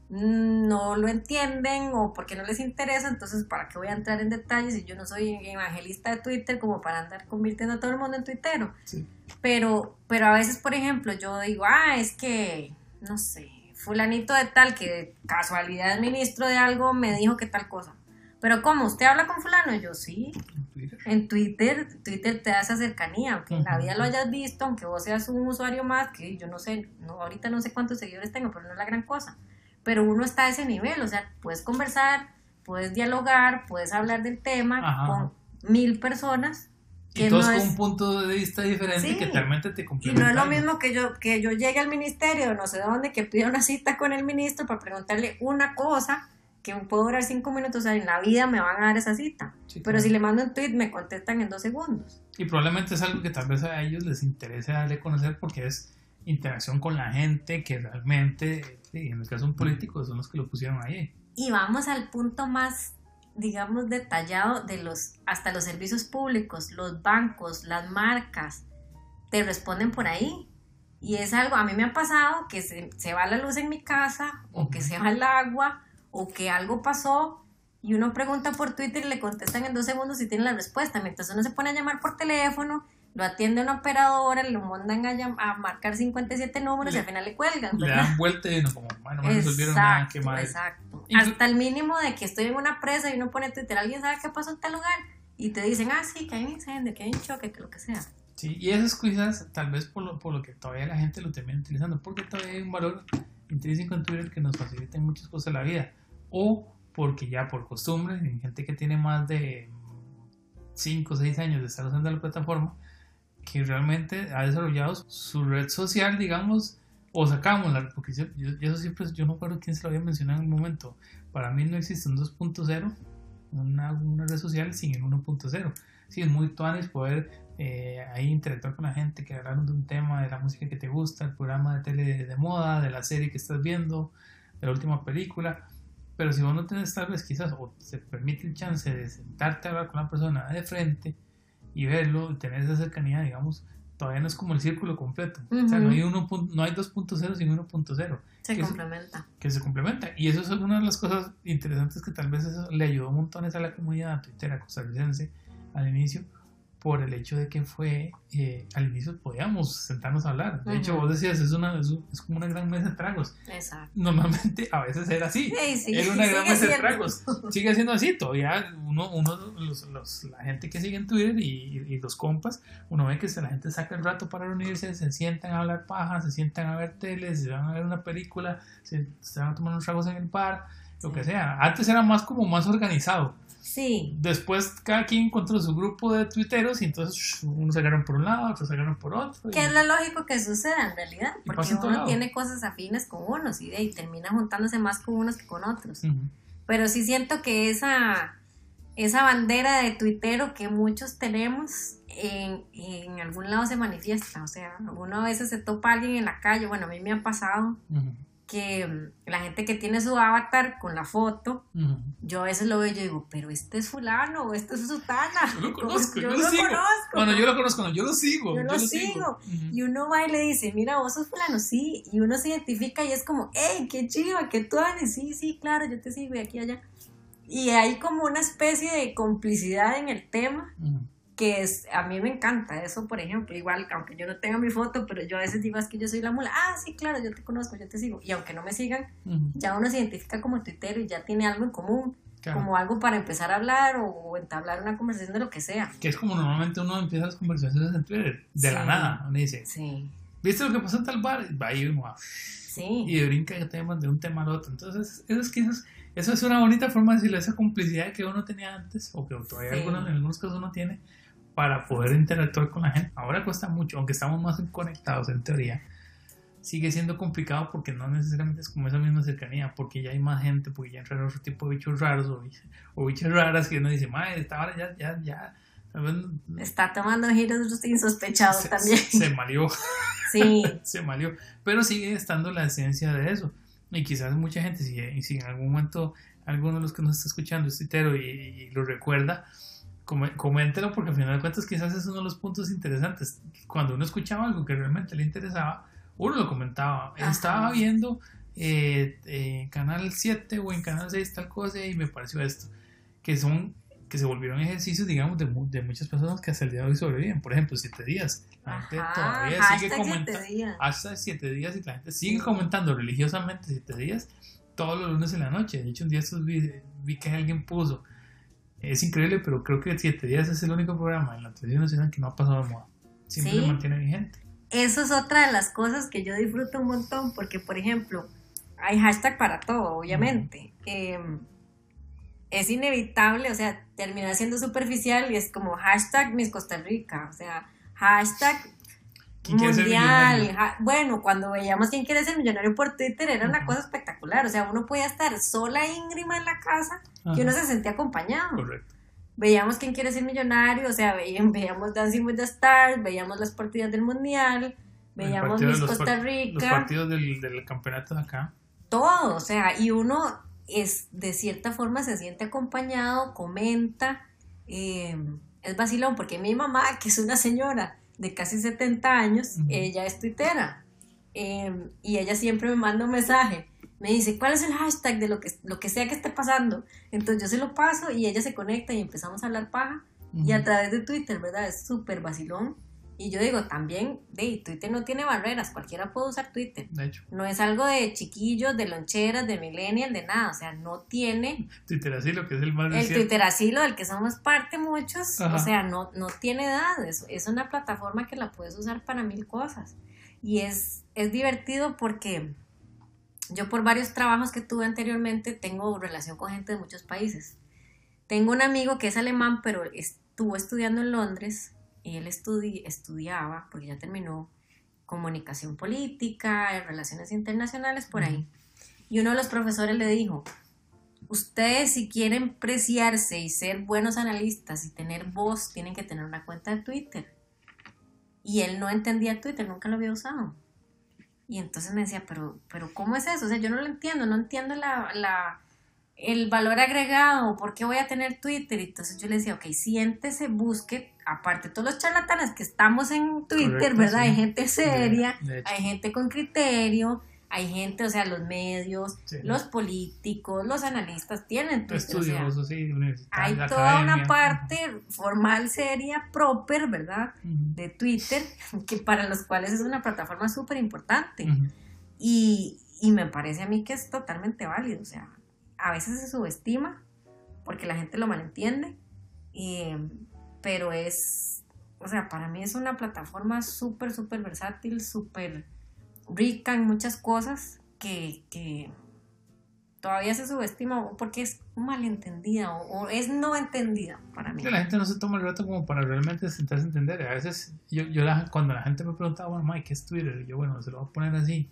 no lo entienden o porque no les interesa, entonces ¿para qué voy a entrar en detalles si yo no soy evangelista de Twitter como para andar convirtiendo a todo el mundo en tuitero? Pero, pero a veces, por ejemplo, yo digo, ah, es que, no sé, fulanito de tal que casualidad es ministro de algo me dijo que tal cosa. Pero ¿cómo? ¿Usted habla con fulano? Yo sí. En Twitter, Twitter te da esa cercanía, aunque en la vida lo hayas visto, aunque vos seas un usuario más, que yo no sé, no, ahorita no sé cuántos seguidores tengo, pero no es la gran cosa. Pero uno está a ese nivel, o sea, puedes conversar, puedes dialogar, puedes hablar del tema con mil personas. Que y todos con un punto de vista diferente que realmente te complementa. Y no es lo mismo que yo, que yo llegue al ministerio, no sé dónde, que pida una cita con el ministro para preguntarle una cosa que puedo durar cinco minutos, o sea, en la vida me van a dar esa cita. Pero si le mando un tweet, me contestan en dos segundos. Y probablemente es algo que tal vez a ellos les interese darle a conocer porque es interacción con la gente que realmente, en el caso de un político, son los que lo pusieron ahí. Y vamos al punto más, digamos, detallado de los, hasta los servicios públicos, los bancos, las marcas, te responden por ahí. Y es algo, a mí me ha pasado que se, se va la luz en mi casa o que se va el agua o que algo pasó y uno pregunta por Twitter y le contestan en dos segundos y tiene la respuesta. Mientras uno se pone a llamar por teléfono, lo atiende una operadora, lo mandan a, a marcar 57 números y al final le cuelgan. Le dan vuelta y no como, bueno, no resolvieron nada, qué mal. Exacto. Hasta el mínimo de que estoy en una presa y uno pone Twitter, alguien sabe qué pasó en tal lugar y te dicen, ah, sí, que hay un incendio, que hay un choque, que lo que sea. Sí, y esas cosas tal vez por lo, por lo que todavía la gente lo termina utilizando, porque todavía hay un valor intrínseco en Twitter que nos facilita muchas cosas en la vida o porque ya por costumbre, en gente que tiene más de 5 o 6 años de estar usando la plataforma, que realmente ha desarrollado su red social, digamos, o sacámosla, porque yo, eso siempre, yo no recuerdo quién se lo había mencionado en un momento, para mí no existe un 2.0, una, una, red social sin el 1.0. Sí, es muy tuanis poder eh, ahí interactuar con la gente, que hablaron de un tema, de la música que te gusta, el programa de tele de moda, de la serie que estás viendo, de la última película, pero si vos no tenés tal vez quizás, o se permite el chance de sentarte a hablar con la persona de frente y verlo, y tener esa cercanía, digamos, todavía no es como el círculo completo. O sea, no hay, uno, no hay 2.0 sin 1.0. Se complementa. que se complementa. Y eso es una de las cosas interesantes que tal vez eso le ayudó montones a la comunidad twittera costarricense al inicio, por el hecho de que fue, eh, al inicio podíamos sentarnos a hablar. De hecho, vos decías, es, una, es, como una gran mesa de tragos. Exacto. Normalmente a veces era así. Sí, era una gran mesa de tragos. Sigue siendo así. Todavía uno, uno los, los, la gente que sigue en Twitter y, y, los compas, uno ve que la gente saca el rato para reunirse, se sientan a hablar paja, se sientan a ver tele, se van a ver una película, se, se van a tomar unos tragos en el bar, lo que sea. Antes era más como más organizado. Sí. Después cada quien encontró su grupo de tuiteros y entonces unos sacaron por un lado, otros sacaron por otro. Que es lo lógico que suceda en realidad, porque uno tiene cosas afines con unos y, y termina juntándose más con unos que con otros. Pero sí siento que esa, esa bandera de tuitero que muchos tenemos en, en, algún lado se manifiesta. O sea, uno a veces se topa a alguien en la calle, bueno, a mí me ha pasado que mm, la gente que tiene su avatar con la foto, yo a veces lo veo y yo digo, pero este es fulano, o este es sutana. Yo lo [LAUGHS] conozco, yo, lo, sigo. Conozco. Bueno, yo lo conozco, yo lo sigo. Yo, lo, sigo. Y uno va y le dice, mira, vos sos fulano, sí. Y uno se identifica y es como, hey, qué chiva, qué tú haces. Sí, sí, claro, yo te sigo y aquí y allá. Y hay como una especie de complicidad en el tema que es, a mí me encanta eso, por ejemplo, igual, aunque yo no tenga mi foto, pero yo a veces digo, es que yo soy la mula, ah, sí, claro, yo te conozco, yo te sigo, y aunque no me sigan, ya uno se identifica como tuitero y ya tiene algo en común, como algo para empezar a hablar o, entablar una conversación de lo que sea. Que es como normalmente uno empieza las conversaciones en Twitter, de la nada, uno dice, sí. ¿viste lo que pasó en tal bar? Va a ir sí. y brinca temas de un tema al otro, entonces, eso es que eso es, una bonita forma de decirle esa complicidad que uno tenía antes, o que todavía en algunos casos uno tiene, para poder interactuar con la gente. Ahora cuesta mucho, aunque estamos más conectados en teoría. Sigue siendo complicado porque no necesariamente es como esa misma cercanía, porque ya hay más gente, porque ya entran otro tipo de bichos raros o, o bichas raras que uno dice, madre, esta hora ya, ya, ya. Está tomando giros insospechados también. Se malió. Sí. [LAUGHS] se malió. Pero sigue estando la esencia de eso. Y quizás mucha gente, si, si en algún momento alguno de los que nos está escuchando es titero y lo recuerda, coméntelo porque al final de cuentas quizás es uno de los puntos interesantes. Cuando uno escuchaba algo que realmente le interesaba, uno lo comentaba. Estaba viendo eh, en Canal 7 o en Canal 6 tal cosa y me pareció esto. Que son que se volvieron ejercicios, digamos, de, de muchas personas que hasta el día de hoy sobreviven. Por ejemplo, 7 días. La gente todavía sigue comentando. Hasta 7 días y la gente sigue comentando religiosamente 7 días todos los lunes en la noche. De hecho, un día estos vi, vi que alguien puso. Es increíble, pero creo que 7 días es el único programa en la televisión nacional que no ha pasado de moda. Siempre mantiene vigente. Eso es otra de las cosas que yo disfruto un montón, porque, por ejemplo, hay hashtag para todo, obviamente es inevitable, o sea, termina siendo superficial y es como hashtag Miss Costa Rica, o sea, hashtag mundial. bueno, cuando veíamos quién quiere ser millonario por Twitter era una cosa espectacular, o sea, uno podía estar sola íngrima en la casa y uno se sentía acompañado. Correcto. Veíamos quién quiere ser millonario, o sea, veíamos, Dancing with the Stars, veíamos las partidas del mundial, veíamos Miss Costa Rica. Los partidos del, del campeonato de acá. Todo, o sea, y uno es de cierta forma se siente acompañado, comenta, eh, es vacilón, porque mi mamá, que es una señora de casi 70 años, ella es tuitera, eh, y ella siempre me manda un mensaje, me dice, ¿cuál es el hashtag de lo que, lo que sea que esté pasando? Entonces yo se lo paso y ella se conecta y empezamos a hablar paja, y a través de Twitter, ¿verdad? Es súper vacilón. Y yo digo, también, de, Twitter no tiene barreras, cualquiera puede usar Twitter. De hecho. No es algo de chiquillos, de loncheras, de millennial, de nada, o sea, no tiene... Twitter asilo, que es el más El Twitter asilo del que somos parte muchos, o sea, no, no tiene edad, es, es una plataforma que la puedes usar para mil cosas. Y es, es divertido porque yo por varios trabajos que tuve anteriormente tengo relación con gente de muchos países. Tengo un amigo que es alemán, pero estuvo estudiando en Londres y él estudiaba, porque ya terminó, comunicación política, relaciones internacionales, por ahí. Y uno de los profesores le dijo, ustedes si quieren preciarse y ser buenos analistas y tener voz, tienen que tener una cuenta de Twitter. Y él no entendía Twitter, nunca lo había usado. Y entonces me decía, pero, pero ¿cómo es eso? O sea, yo no lo entiendo, no entiendo la, la, el valor agregado, ¿por qué voy a tener Twitter? Entonces yo le decía, ok, siéntese, busque, aparte todos los charlatanes que estamos en Twitter, ¿verdad? Hay gente seria, hay gente con criterio, hay gente, o sea, los medios, los políticos, los analistas tienen Twitter. Estudiosos, sí, hay toda una parte formal, seria, proper, ¿verdad? De Twitter, [LAUGHS] que para los cuales es una plataforma súper importante. y, y me parece a mí que es totalmente válido, o sea, a veces se subestima porque la gente lo malentiende, pero es, o sea, para mí es una plataforma súper, súper versátil, súper rica en muchas cosas que, todavía se subestima porque es malentendida o, es no entendida para mí. La gente no se toma el rato como para realmente sentarse a entender. A veces, yo, yo cuando la gente me preguntaba, bueno, Mike, ¿qué es Twitter? yo, bueno, se lo voy a poner así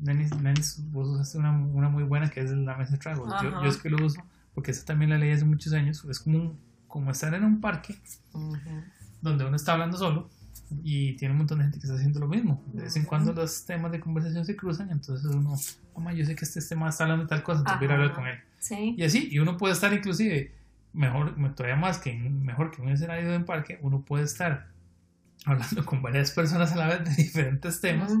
Nenis, vos usaste una, una, muy buena que es la mesa de tragos. Yo, yo, es que lo uso porque esa también la leí hace muchos años. Es como, como estar en un parque donde uno está hablando solo y tiene un montón de gente que está haciendo lo mismo. De vez en cuando los temas de conversación se cruzan, entonces uno, mamá, yo sé que este tema está hablando de tal cosa, entonces voy a hablar con él. Y así, y uno puede estar inclusive, mejor, todavía más que mejor que un escenario de un parque, uno puede estar hablando con varias personas a la vez de diferentes temas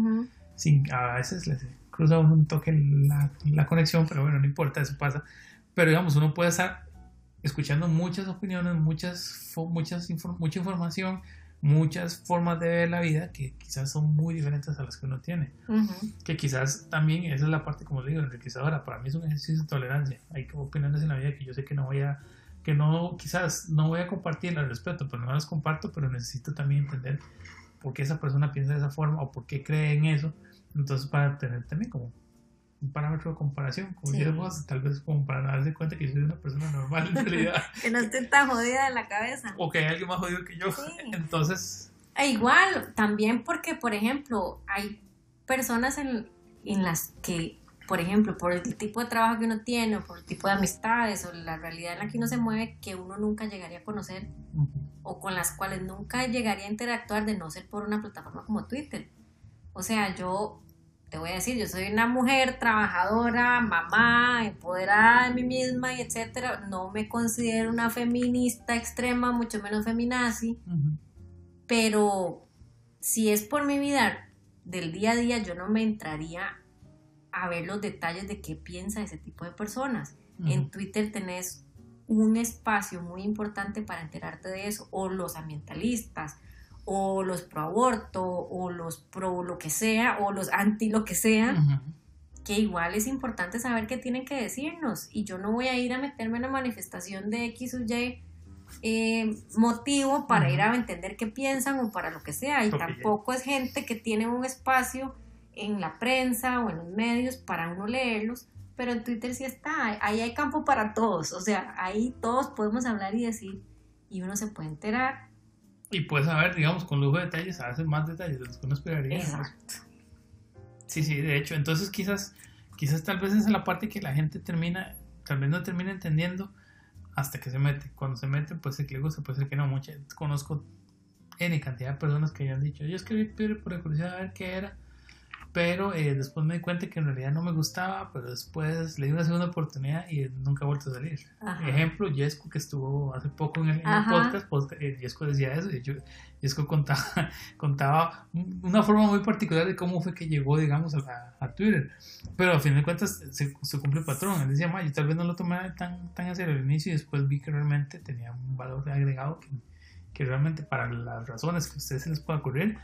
sin, a veces les cruza un toque la, la conexión, pero bueno, no importa, eso pasa. Pero digamos, uno puede estar escuchando muchas opiniones, muchas, muchas mucha información, muchas formas de ver la vida que quizás son muy diferentes a las que uno tiene. Que quizás también, esa es la parte, como digo, enriquecedora. Para mí es un ejercicio de tolerancia. Hay opiniones en la vida que yo sé que no voy a, que no, quizás no voy a compartir al respeto, pero no las comparto, pero necesito también entender por qué esa persona piensa de esa forma o por qué cree en eso entonces, para tener también como un parámetro de comparación, como sí. tal vez como para darse cuenta que yo soy una persona normal en realidad. [LAUGHS] que no estoy tan jodida de la cabeza. O que hay alguien más jodido que yo. [LAUGHS] Entonces. E igual, también porque, por ejemplo, hay personas en, en las que, por ejemplo, por el tipo de trabajo que uno tiene, o por el tipo de amistades, o la realidad en la que uno se mueve, que uno nunca llegaría a conocer, o con las cuales nunca llegaría a interactuar de no ser por una plataforma como Twitter. O sea, yo te voy a decir, yo soy una mujer trabajadora, mamá, empoderada de mí misma y etcétera. No me considero una feminista extrema, mucho menos feminazi. Pero si es por mi vida del día a día, yo no me entraría a ver los detalles de qué piensa ese tipo de personas. En Twitter tenés un espacio muy importante para enterarte de eso, o los ambientalistas, o los pro aborto, o los pro lo que sea, o los anti lo que sea, que igual es importante saber qué tienen que decirnos. Y yo no voy a ir a meterme en la manifestación de X o Y eh, motivo para ir a entender qué piensan o para lo que sea. Y tampoco es gente que tiene un espacio en la prensa o en los medios para uno leerlos pero en Twitter sí está, ahí hay campo para todos, o sea, ahí todos podemos hablar y decir, y uno se puede enterar. Y puedes saber, digamos, con lujo de detalles, a veces más detalles de los que uno esperaría. Exacto. Sí, sí, de hecho, entonces quizás, quizás tal vez es la parte que la gente termina, tal vez no termina entendiendo hasta que se mete. Cuando se mete, pues se le gusta, puede ser que no. Mucha, conozco N cantidad de personas que hayan dicho, yo escribí por la curiosidad de ver qué era pero eh, después me di cuenta que en realidad no me gustaba, pero después le di una segunda oportunidad y nunca ha vuelto a salir. Ejemplo, Jesco, que estuvo hace poco en el, podcast, podcast eh, decía eso, y yo, Jesco contaba, [LAUGHS] contaba una forma muy particular de cómo fue que llegó, digamos, a, a Twitter, pero a fin de cuentas se, se cumple el patrón, él decía, yo tal vez no lo tomé tan, tan hacia el inicio y después vi que realmente tenía un valor agregado que, que realmente para las razones que a ustedes se les pueda ocurrir,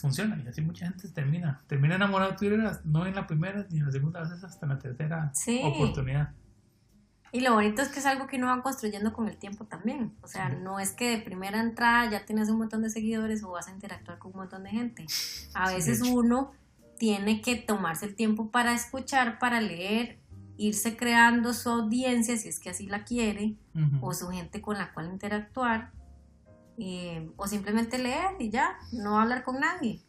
funciona. Y así mucha gente termina. Termina enamorado de Twitter no en la primera ni en la segunda vez hasta la tercera oportunidad. Y lo bonito es que es algo que uno va construyendo con el tiempo también. O sea no es que de primera entrada ya tienes un montón de seguidores o vas a interactuar con un montón de gente. A veces uno tiene que tomarse el tiempo para escuchar para leer irse creando su audiencia si es que así la quiere o su gente con la cual interactuar o simplemente leer y ya, no hablar con nadie.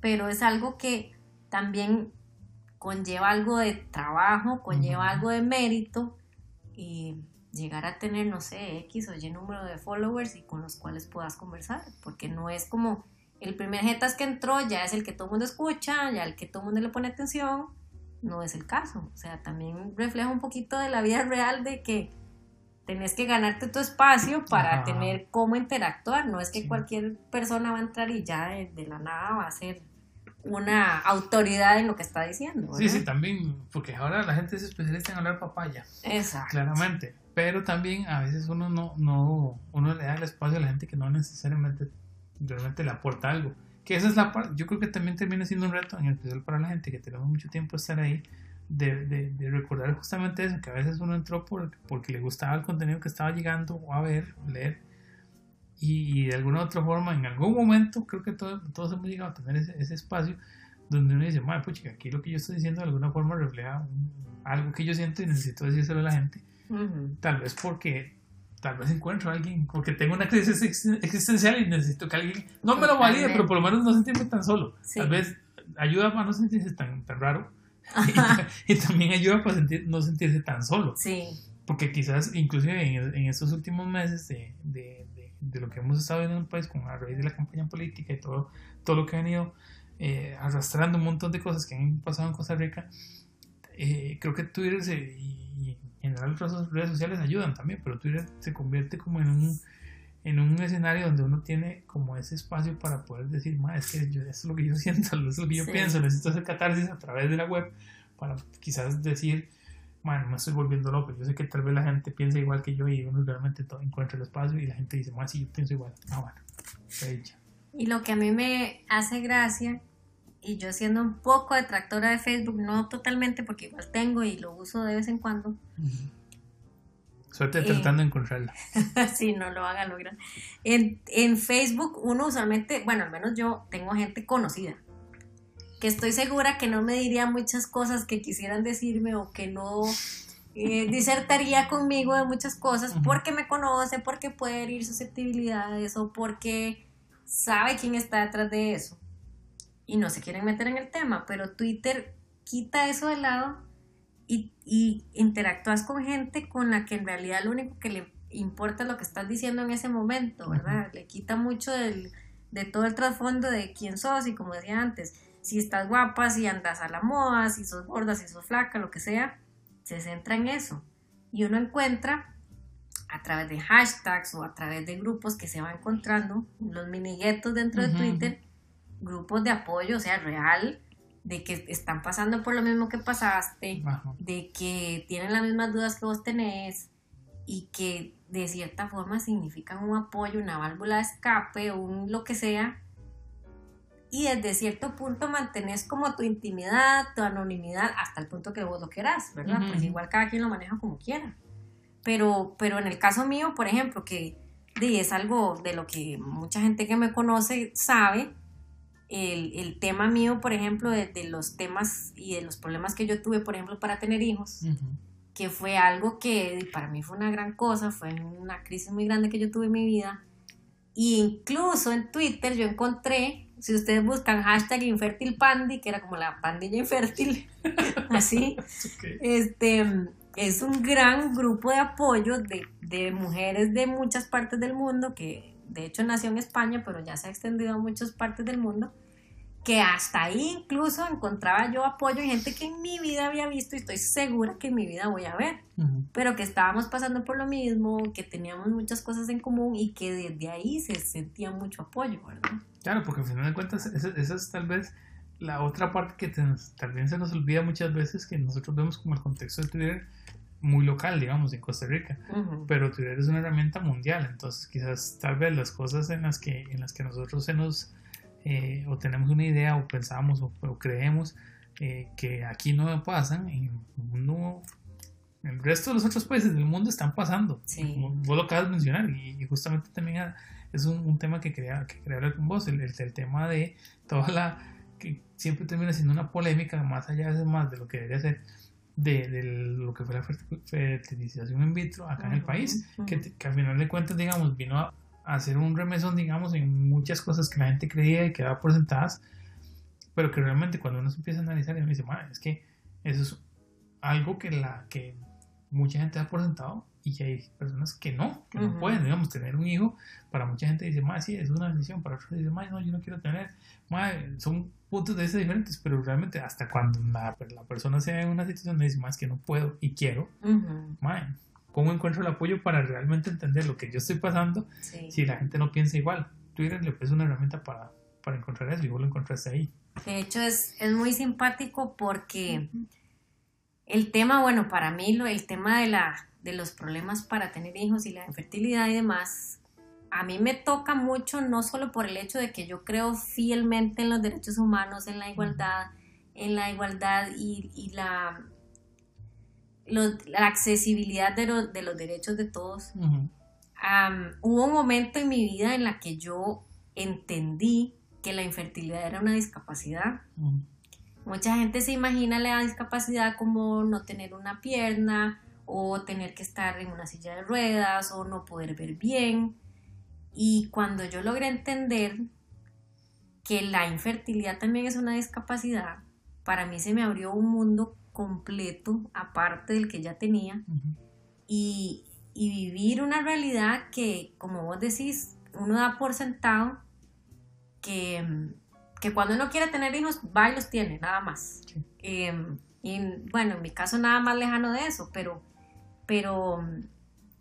Pero es algo que también conlleva algo de trabajo, conlleva algo de mérito y llegar a tener, no sé, X o Y número de followers y con los cuales puedas conversar, porque no es como el primer jetas que entró ya es el que todo el mundo escucha, ya el que todo el mundo le pone atención, no es el caso. O sea, también refleja un poquito de la vida [LAUGHS] real de que tenés que ganarte tu espacio para tener cómo interactuar. No es que cualquier persona va a entrar y ya de, la nada va a ser una autoridad en lo que está diciendo. Sí, sí, también, porque ahora la gente es especialista en hablar papaya. Exacto. Claramente. Pero también a veces uno no, no, uno le da el espacio a la gente que no necesariamente realmente le aporta algo. Que esa es la parte, yo creo que también termina siendo un reto, en especial para la gente que tenemos mucho tiempo estar ahí de, de, recordar justamente eso, que a veces uno entró por, porque le gustaba el contenido que estaba llegando a ver, leer, y, de alguna otra forma, en algún momento, creo que todos, todos hemos llegado a tener ese, ese espacio donde uno dice, madre, pues aquí lo que yo estoy diciendo de alguna forma refleja algo que yo siento y necesito decírselo a la gente. Tal vez porque, tal vez encuentro a alguien, porque tengo una crisis existencial y necesito que alguien, no me lo valide, pero por lo menos no sentirme tan solo. Tal vez ayuda a no sentirse tan, tan raro [LAUGHS] y, también ayuda para sentir, no sentirse tan solo. Sí. Porque quizás, inclusive en, estos últimos meses de, de, de, lo que hemos estado viendo en el país con a raíz de la campaña política y todo, todo lo que ha venido eh, arrastrando un montón de cosas que han pasado en Costa Rica, eh, creo que Twitter y, en general las redes sociales ayudan también, pero Twitter se convierte como en un en un escenario donde uno tiene como ese espacio para poder decir, es que yo, eso es lo que yo [LAUGHS] siento, eso es lo que yo pienso, necesito hacer catarsis a través de la web para quizás decir, bueno, me estoy volviendo loco, yo sé que tal vez la gente piensa igual que yo y uno realmente todo encuentra el espacio y la gente dice, sí, yo pienso igual, ah, bueno, Y lo que a mí me hace gracia, y yo siendo un poco detractora de Facebook, no totalmente porque igual tengo y lo uso de vez en cuando, Suerte tratando de encontrarla. [LAUGHS] sí, no lo haga lograr. En, en Facebook uno usualmente, bueno, al menos yo tengo gente conocida, que estoy segura que no me diría muchas cosas que quisieran decirme o que no eh, [LAUGHS] disertaría conmigo de muchas cosas porque me conoce, porque puede herir susceptibilidades o porque sabe quién está detrás de eso. Y no se quieren meter en el tema, pero Twitter quita eso de lado y, y interactúas con gente con la que en realidad lo único que le importa es lo que estás diciendo en ese momento, ¿verdad? Le quita mucho del, de todo el trasfondo de quién sos y como decía antes, si estás guapa, si andas a la moda, si sos gorda, si sos flaca, lo que sea, se centra en eso. Y uno encuentra a través de hashtags o a través de grupos que se va encontrando, los miniguetos dentro de Twitter, grupos de apoyo, o sea, real, de que están pasando por lo mismo que pasaste, Ajá. de que tienen las mismas dudas que vos tenés y que de cierta forma significan un apoyo, una válvula de escape, un lo que sea. Y desde cierto punto mantenés como tu intimidad, tu anonimidad, hasta el punto que vos lo querás, ¿verdad? Pues igual cada quien lo maneja como quiera. Pero, pero en el caso mío, por ejemplo, que es algo de lo que mucha gente que me conoce sabe, el, el tema mío, por ejemplo, de, de los temas y de los problemas que yo tuve, por ejemplo, para tener hijos, que fue algo que para mí fue una gran cosa, fue una crisis muy grande que yo tuve en mi vida. Y incluso en Twitter yo encontré, si ustedes buscan hashtag infértil pandi, que era como la pandilla infértil, [LAUGHS] así, [LAUGHS] este, es un gran grupo de apoyo de, de mujeres de muchas partes del mundo, que de hecho nació en España, pero ya se ha extendido a muchas partes del mundo, que hasta ahí incluso encontraba yo apoyo en gente que en mi vida había visto y estoy segura que en mi vida voy a ver, Ujú. pero que estábamos pasando por lo mismo, que teníamos muchas cosas en común y que desde ahí se sentía mucho apoyo, ¿verdad? Claro, porque al final de cuentas, esa, esa es tal vez la otra parte que te- también se nos olvida muchas veces, que nosotros vemos como el contexto de Twitter muy local, digamos, en Costa Rica. Pero Twitter es una herramienta mundial, entonces quizás tal vez las cosas en las que, en las que nosotros se nos, eh, o tenemos una idea, o pensamos, o, o creemos eh, que aquí no pasan, en el resto de los otros países del mundo están pasando. Sí. Como vos lo acabas de mencionar, y, y justamente también es un, un tema que quería, que quería hablar con vos, el, el- el tema de toda la, que siempre termina siendo una polémica, más allá de más de lo que debería ser, de, de lo que fue la ferti- fertilización in vitro acá en el país, ujú. que, te- que al final de cuentas, digamos, vino a, a hacer un remesón, digamos, en muchas cosas que la gente creía y que daba por sentadas, pero que realmente cuando uno se empieza a analizar, uno dice, "Ma, es que eso es algo que, la, que mucha gente da por sentado y que hay personas que no, que no Ujú. pueden, digamos, tener un hijo. Para mucha gente dice, más sí, es una bendición. Para otros dice, más no, yo no quiero tener. Ma, son puntos de vista diferentes, pero realmente hasta cuando la, la persona sea en una situación dice, más que no puedo y quiero, ma, ¿cómo encuentro el apoyo para realmente entender lo que yo estoy pasando sí. si la gente no piensa igual? Twitter le es una herramienta para, para encontrar eso y vos lo encontraste ahí. De hecho, es, es muy simpático porque el tema, bueno, para mí lo, el tema de, la, de los problemas para tener hijos y la infertilidad y demás, a mí me toca mucho, no solo por el hecho de que yo creo fielmente en los derechos humanos, en la igualdad, en la igualdad y, y la, los- la accesibilidad de, los- de los derechos de todos, hubo un momento en mi vida en la que yo entendí que la infertilidad era una discapacidad. Mucha gente se imagina la discapacidad como no tener una pierna o tener que estar en una silla de ruedas o no poder ver bien. Y cuando yo logré entender que la infertilidad también es una discapacidad, para mí se me abrió un mundo completo aparte del que ya tenía Ujú. y, y vivir una realidad que, como vos decís, uno da por sentado que, que cuando uno quiere tener hijos, va y los tiene, nada más. Sí. Eh, y bueno, en mi caso nada más lejano de eso, pero, pero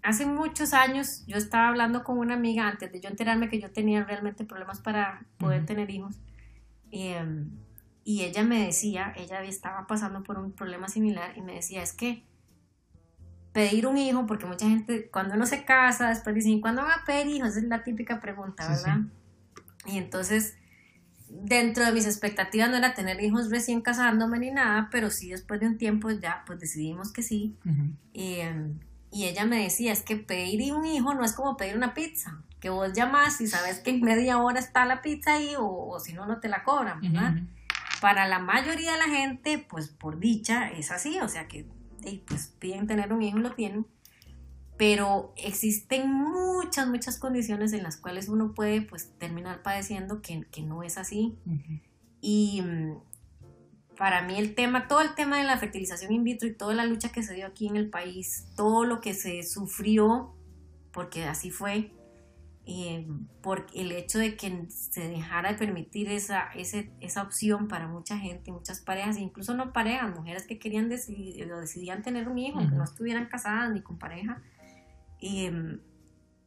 hace muchos años yo estaba hablando con una amiga antes de yo enterarme que yo tenía realmente problemas para poder tener hijos. Eh, y ella me decía, ella estaba pasando por un problema similar y me decía, es que pedir un hijo, porque mucha gente, cuando uno se casa, después dicen, ¿cuándo van a pedir hijos? Esa es la típica pregunta, Sí, ¿verdad? Y entonces, dentro de mis expectativas no era tener hijos recién casándome ni nada, pero sí después de un tiempo ya, pues decidimos que sí. Y, em, y ella me decía, es que pedir un hijo no es como pedir una pizza, que vos llamas y sabes que en media hora está la pizza ahí o, o si no, no te la cobran, ¿verdad? Ujú. Para la mayoría de la gente, pues por dicha es así, o sea que pues piden tener un hijo y lo tienen, pero existen muchas, muchas condiciones en las cuales uno puede pues terminar padeciendo que, que no es así. Ujú. Y mm, para mí el tema, todo el tema de la fertilización in vitro y toda la lucha que se dio aquí en el país, todo lo que se sufrió, porque así fue, eh, por el hecho de que se dejara de permitir esa, ese- esa opción para mucha gente, muchas parejas, incluso no parejas, mujeres que querían decidir, o decidían tener un hijo, Ujú. no estuvieran casadas ni con pareja. Em,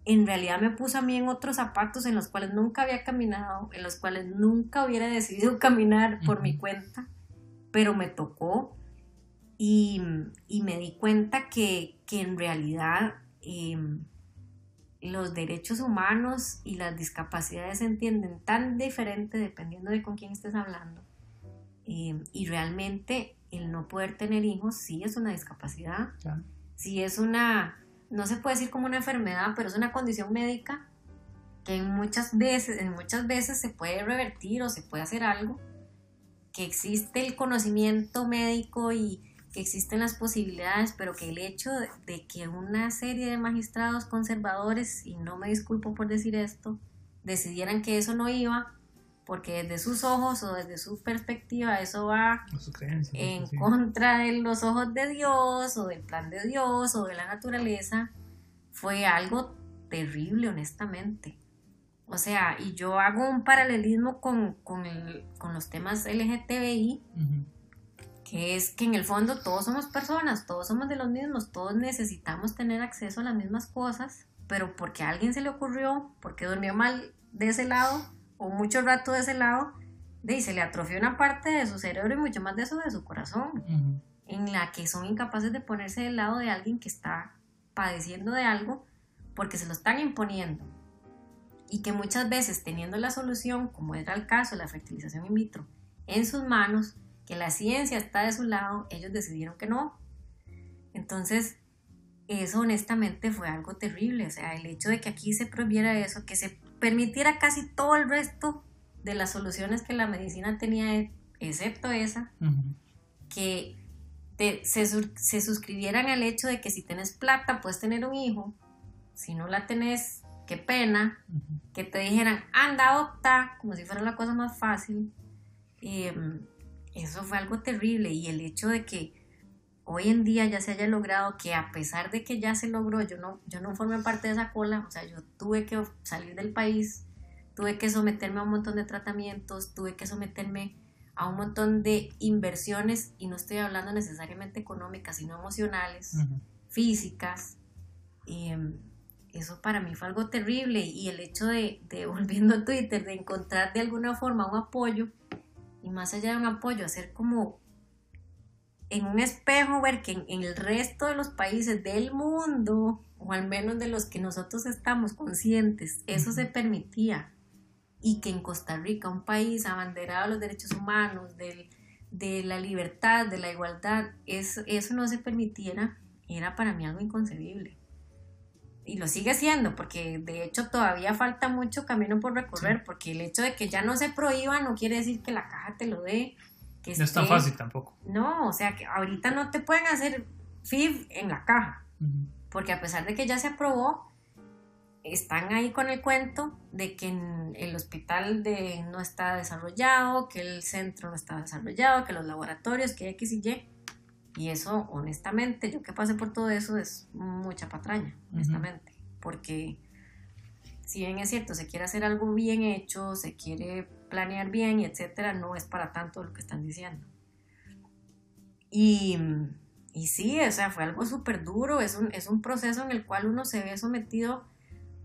en realidad me puso a mí en otros zapatos en los cuales nunca había caminado, en los cuales nunca hubiera decidido [LAUGHS] caminar por mi cuenta. Pero me tocó y, me di cuenta que, en realidad em, los derechos humanos y las discapacidades se entienden tan diferente dependiendo de con quién estés hablando. Em, y realmente el no poder tener hijos sí es una discapacidad, sí es una, no se puede decir como una enfermedad, pero es una condición médica que en muchas veces, en muchas veces se puede revertir o se puede hacer algo, que existe el conocimiento médico y que existen las posibilidades, pero que el hecho de, que una serie de magistrados conservadores, y no me disculpo por decir esto, decidieran que eso no iba, porque desde sus ojos o desde su perspectiva eso va en contra de los ojos de Dios o del plan de Dios o de la naturaleza, fue algo terrible, honestamente. O sea, y yo hago un paralelismo con, los temas LGTBI, que es que en el fondo todos somos personas, todos somos de los mismos, todos necesitamos tener acceso a las mismas cosas, pero porque a alguien se le ocurrió, porque durmió mal de ese lado o mucho rato de ese lado, de se le atrofió una parte de su cerebro y mucho más de eso de su corazón, en la que son incapaces de ponerse del lado de alguien que está padeciendo de algo porque se lo están imponiendo y que muchas veces teniendo la solución, como era el caso de la fertilización in vitro, en sus manos, que la ciencia está de su lado, ellos decidieron que no. Entonces, eso honestamente fue algo terrible, o sea, el hecho de que aquí se prohibiera eso, que se permitiera casi todo el resto de las soluciones que la medicina tenía, excepto esa, que se, se suscribieran al hecho de que si tienes plata puedes tener un hijo, si no la tenés qué pena que te dijeran, anda, adopta, como si fuera la cosa más fácil. Em, eso fue algo terrible y el hecho de que hoy en día ya se haya logrado que a pesar de que ya se logró, yo no, yo no formé parte de esa cola, o sea, yo tuve que salir del país, tuve que someterme a un montón de tratamientos, tuve que someterme a un montón de inversiones y no estoy hablando necesariamente económicas, sino emocionales, físicas. Em, eso para mí fue algo terrible y el hecho de, [LAUGHS] volviendo a Twitter, de encontrar de alguna forma un apoyo y más allá de un apoyo, hacer como en un espejo, ver que en, el resto de los países del mundo, o al menos de los que nosotros estamos conscientes, eso se permitía. Y que en Costa Rica, un país abanderado de los derechos humanos, de la libertad, de la igualdad, eso, eso no se permitiera, era para mí algo inconcebible y lo sigue siendo, porque de hecho todavía falta mucho camino por recorrer, porque el hecho de que ya no se prohíba no quiere decir que la caja te lo dé. Que no es tan fácil tampoco. No, o sea que ahorita no te pueden hacer FIV en la caja, porque a pesar de que ya se aprobó, están ahí con el cuento de que el hospital de, no está desarrollado, que el centro no está desarrollado, que los laboratorios, que X y Y. Y eso, honestamente, yo que pasé por todo eso es mucha patraña, honestamente. Porque si bien es cierto, se quiere hacer algo bien hecho, se quiere planear bien y etcétera, no es para tanto lo que están diciendo. Y, y sí, o sea, fue algo súper duro, es un, es un proceso en el cual uno se ve sometido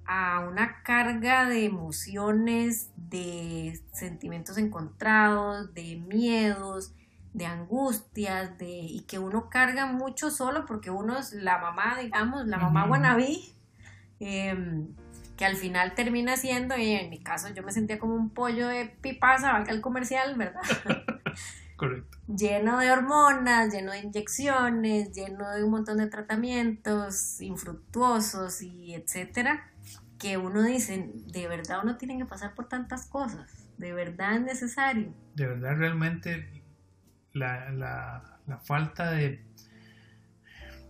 a una carga de emociones, de sentimientos encontrados, de miedos, de angustias, de, y que uno carga mucho solo porque uno es la mamá, digamos, la mamá guanabí, em, que al final termina siendo, y en mi caso yo me sentía como un pollo de pipaza, valga el comercial, ¿verdad? [LAUGHS] Correcto. lleno de hormonas, lleno de inyecciones, lleno de un montón de tratamientos infructuosos y etcétera, que uno dice, de verdad uno tiene que pasar por tantas cosas, de verdad es necesario. De verdad realmente la, la, falta de,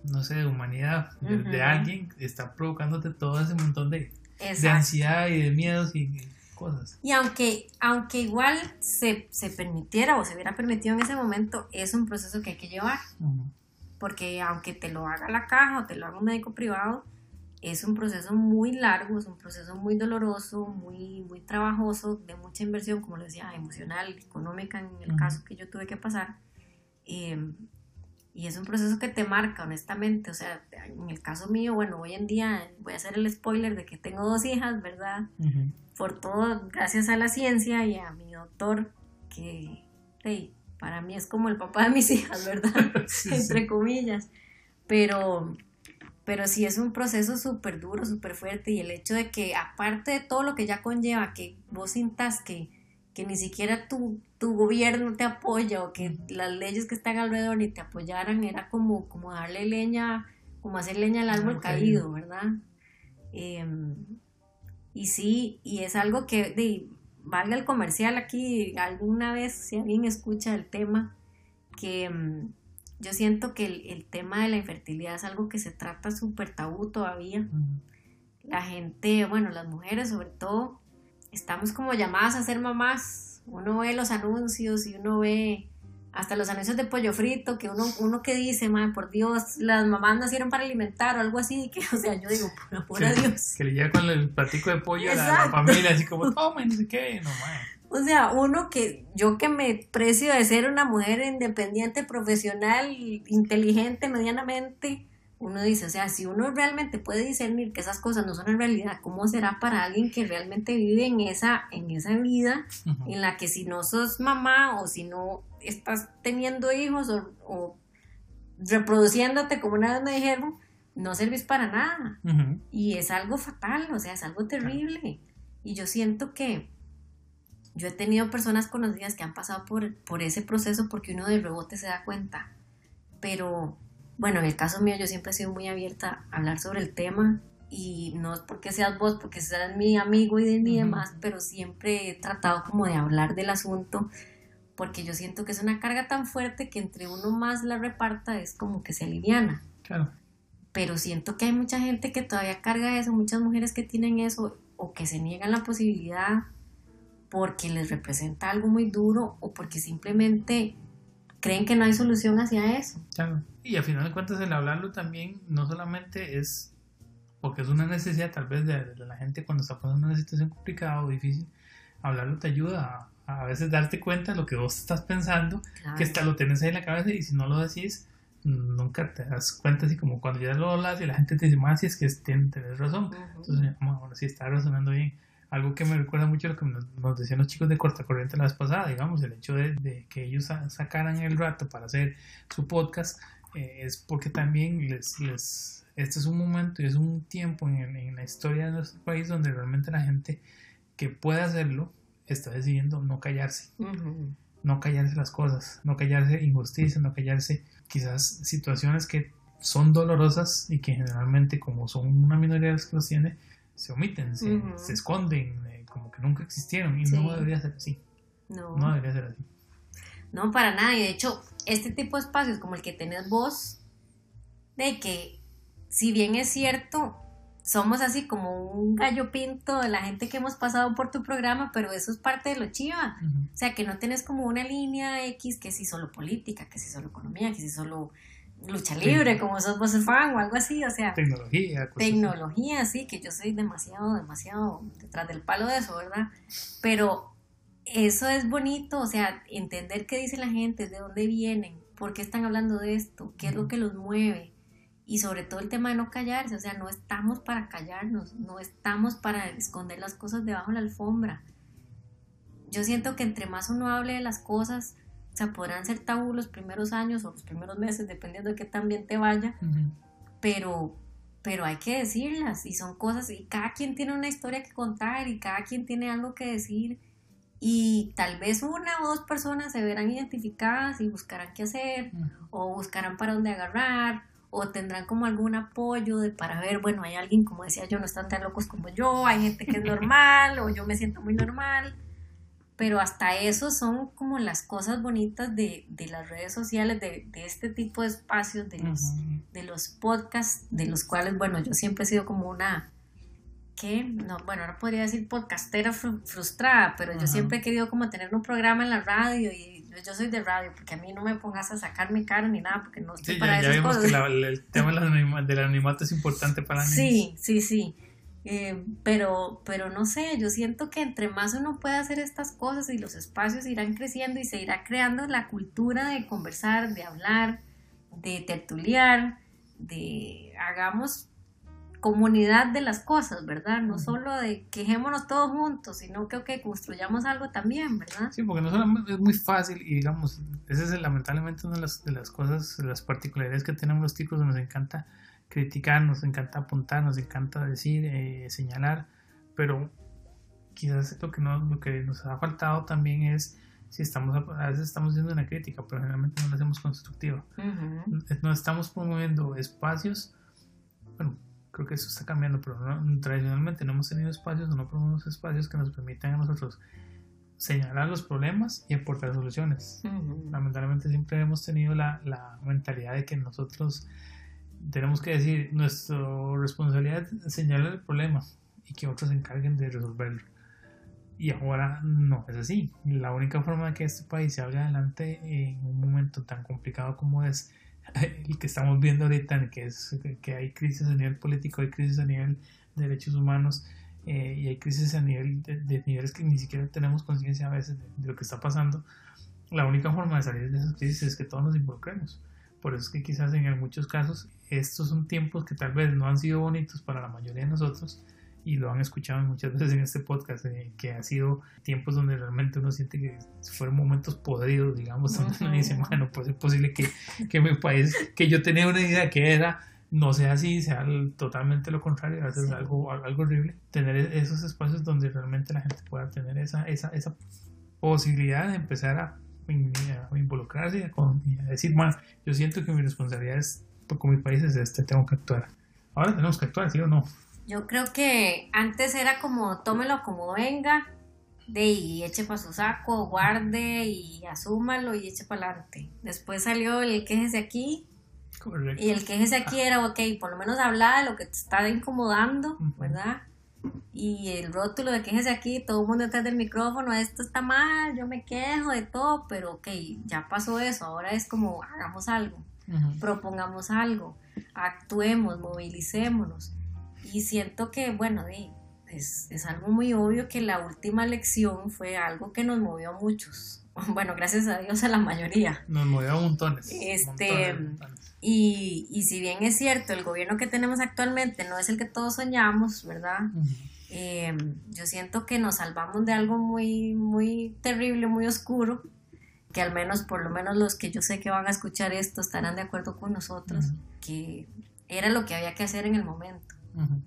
no sé, de humanidad de, alguien está provocándote todo ese montón de, de, ansiedad y de miedos y cosas. Y aunque, aunque igual se, se, permitiera o se hubiera permitido en ese momento, es un proceso que hay que llevar. Porque aunque te lo haga la caja o te lo haga un médico privado, es un proceso muy largo, es un proceso muy doloroso, muy, muy trabajoso, de mucha inversión, como lo decía, emocional, económica, en el caso que yo tuve que pasar. Em, y es un proceso que te marca, honestamente. O sea, en el caso mío, bueno, hoy en día voy a hacer el spoiler de que tengo dos hijas, ¿verdad? Por todo, gracias a la ciencia y a mi doctor, que para mí es como el papá de mis hijas, ¿verdad? [LAUGHS] [LAUGHS] Entre comillas. Pero, pero sí es un proceso súper duro, súper fuerte y el hecho de que aparte de todo lo que ya conlleva, que vos sintas que, que ni siquiera tu, tu gobierno te apoya o que las leyes que están alrededor ni te apoyaran, era como, como darle leña, como hacer leña al árbol caído, ¿verdad? Em, y sí, y es algo que, de, valga el comercial aquí, alguna vez si alguien escucha el tema, que em, yo siento que el, tema de la infertilidad es algo que se trata súper tabú todavía. La gente, bueno, las mujeres sobre todo, estamos como llamadas a ser mamás. Uno ve los anuncios y uno ve hasta los anuncios de pollo frito, que uno, uno que dice, madre, por Dios, las mamás nacieron para alimentar o algo así, [LAUGHS] que, o sea, yo digo, por amor a Dios. Que le llega con el platico de pollo a la, familia, así como, [LAUGHS] toma, no sé qué, no, O sea, uno que, yo que me precio de ser una mujer independiente, profesional, inteligente medianamente, uno dice, o sea, si uno realmente puede discernir que esas cosas no son en realidad, ¿cómo será para alguien que realmente vive en esa, en esa vida en la que si no sos mamá o si no estás teniendo hijos o, reproduciéndote, como una vez me dijeron, no servís para nada. Y es algo fatal, o sea, es algo terrible. Y yo siento que yo he tenido personas conocidas que han pasado por, por ese proceso porque uno de rebote se da cuenta. Pero bueno, en el caso mío yo siempre he sido muy abierta a hablar sobre el tema y no es porque seas vos, porque seas mi amigo y de mí demás, pero siempre he tratado como de hablar del asunto porque yo siento que es una carga tan fuerte que entre uno más la reparta es como que se aliviana. Claro. Pero siento que hay mucha gente que todavía carga eso, muchas mujeres que tienen eso o que se niegan la posibilidad porque les representa algo muy duro o porque simplemente creen que no hay solución hacia eso. Claro. Y al final de cuentas el hablarlo también no solamente es porque es una necesidad tal vez de, la gente cuando está pasando una situación complicada o difícil, hablarlo te ayuda a, a veces darte cuenta de lo que vos estás pensando, que está, lo tienes ahí en la cabeza y si no lo decís, nunca te das cuenta así como cuando ya lo hablas y la gente te dice más si es que tienes, razón. Entonces, bueno, sí está razonando bien algo que me recuerda mucho lo que nos, decían los chicos de Corta Corriente la vez pasada, digamos, el hecho de, que ellos sacaran el rato para hacer su podcast eh, es porque también les, les, este es un momento y es un tiempo en, la historia de nuestro país donde realmente la gente que puede hacerlo está decidiendo no callarse, no callarse las cosas, no callarse injusticias, no callarse quizás situaciones que son dolorosas y que generalmente como son una minoría de las que los tiene, se omiten, se, esconden, eh, como que nunca existieron y no debería ser así. No. no debería ser así. No, para nada. Y de hecho, este tipo de espacios como el que tenés vos, de que si bien es cierto, somos así como un gallo pinto de la gente que hemos pasado por tu programa, pero eso es parte de lo chiva. O sea, que no tenés como una línea X que si solo política, que si solo economía, que si solo lucha libre, como sos vos fan o algo así, o sea. Tecnología. Tecnología, sí, que yo soy demasiado, demasiado detrás del palo de eso, ¿verdad? Pero eso es bonito, o sea, entender qué dice la gente, de dónde vienen, por qué están hablando de esto, qué es lo que los mueve. Y sobre todo el tema de no callarse, o sea, no estamos para callarnos, no estamos para esconder las cosas debajo de la alfombra. Yo siento que entre más uno hable de las cosas, o sea, podrán ser tabú los primeros años o los primeros meses, dependiendo de qué tan bien te vaya, pero, pero hay que decirlas y son cosas, y cada quien tiene una historia que contar y cada quien tiene algo que decir y tal vez una o dos personas se verán identificadas y buscarán qué hacer o buscarán para dónde agarrar o tendrán como algún apoyo de para ver, bueno, hay alguien, como decía yo, no están tan locos como yo, hay gente que es [LAUGHS] normal o yo me siento muy normal pero hasta eso son como las cosas bonitas de, de las redes sociales, de, de, este tipo de espacios, de los, de los podcasts, de los cuales, bueno, yo siempre he sido como una, ¿qué? No, bueno, no podría decir podcastera frustrada, pero yo siempre he querido como tener un programa en la radio y yo soy de radio, porque a mí no me pongas a sacar mi cara ni nada, porque no estoy para ya, ya vimos que el tema del anonimato es importante para mí. Sí, sí, sí. Eh, pero, pero no sé, yo siento que entre más uno puede hacer estas cosas y los espacios irán creciendo y se irá creando la cultura de conversar, de hablar, de tertuliar, de hagamos comunidad de las cosas, ¿verdad? No solo de quejémonos todos juntos, sino que, construyamos algo también, ¿verdad? Sí, porque no solamente es muy fácil y digamos, esa es lamentablemente una de las, de las cosas, de las particularidades que tenemos los tipos, nos encanta criticar, nos encanta apuntar, nos encanta decir, eh, señalar, pero quizás lo que, no, lo que nos ha faltado también es si estamos a veces estamos haciendo una crítica, pero generalmente no la hacemos constructiva. No estamos promoviendo espacios, bueno, creo que eso está cambiando, pero tradicionalmente no hemos tenido espacios o no promovemos espacios que nos permitan a nosotros señalar los problemas y aportar soluciones. Lamentablemente siempre hemos tenido la, la, mentalidad de que nosotros tenemos que decir, nuestra responsabilidad es señalar el problema y que otros se encarguen de resolverlo. Y ahora no es así. La única forma de que este país salga adelante en un momento tan complicado como es [LAUGHS] el que estamos viendo ahorita, que es que hay crisis a nivel político, hay crisis a nivel de derechos humanos eh, y hay crisis a nivel de, niveles que ni siquiera tenemos conciencia a veces de, lo que está pasando. La única forma de salir de esas crisis es que todos nos involucremos. Por eso es que quizás en muchos casos estos son tiempos que tal vez no han sido bonitos para la mayoría de nosotros, y lo han escuchado muchas veces en este podcast, eh, que ha sido tiempos donde realmente uno siente que fueron momentos podridos, digamos, donde [LAUGHS] uno dice, bueno, pues es posible que, que mi país, que yo tenía una idea que era, no sea así, sea totalmente lo contrario, a veces algo, algo horrible, tener esos espacios donde realmente la gente pueda tener esa, esa, esa posibilidad de empezar a, involucrarse y a, decir, bueno, yo siento que mi responsabilidad es, porque mi país es este, tengo que actuar. Ahora tenemos que actuar, ¿sí o no? Yo creo que antes era como tómelo como venga, de y eche para su saco, guarde y asúmalo y eche para adelante. Después salió el quejese aquí. Y el quejese aquí era, ok, por lo menos habla de lo que te está incomodando, ¿verdad? Y el rótulo de quejese aquí, todo el mundo detrás del micrófono, esto está mal, yo me quejo de todo, pero ok, ya pasó eso, ahora es como hagamos algo, propongamos algo, actuemos, movilicémonos. Y siento que, bueno, es, es, algo muy obvio que la última lección fue algo que nos movió a muchos. [LAUGHS] Bueno, gracias a Dios a la mayoría. Nos movió a montones. Este, Y, y, si bien es cierto, el gobierno que tenemos actualmente no es el que todos soñamos, ¿verdad? Em, yo siento que nos salvamos de algo muy, muy terrible, muy oscuro, que al menos, por lo menos los que yo sé que van a escuchar esto estarán de acuerdo con nosotros, que era lo que había que hacer en el momento.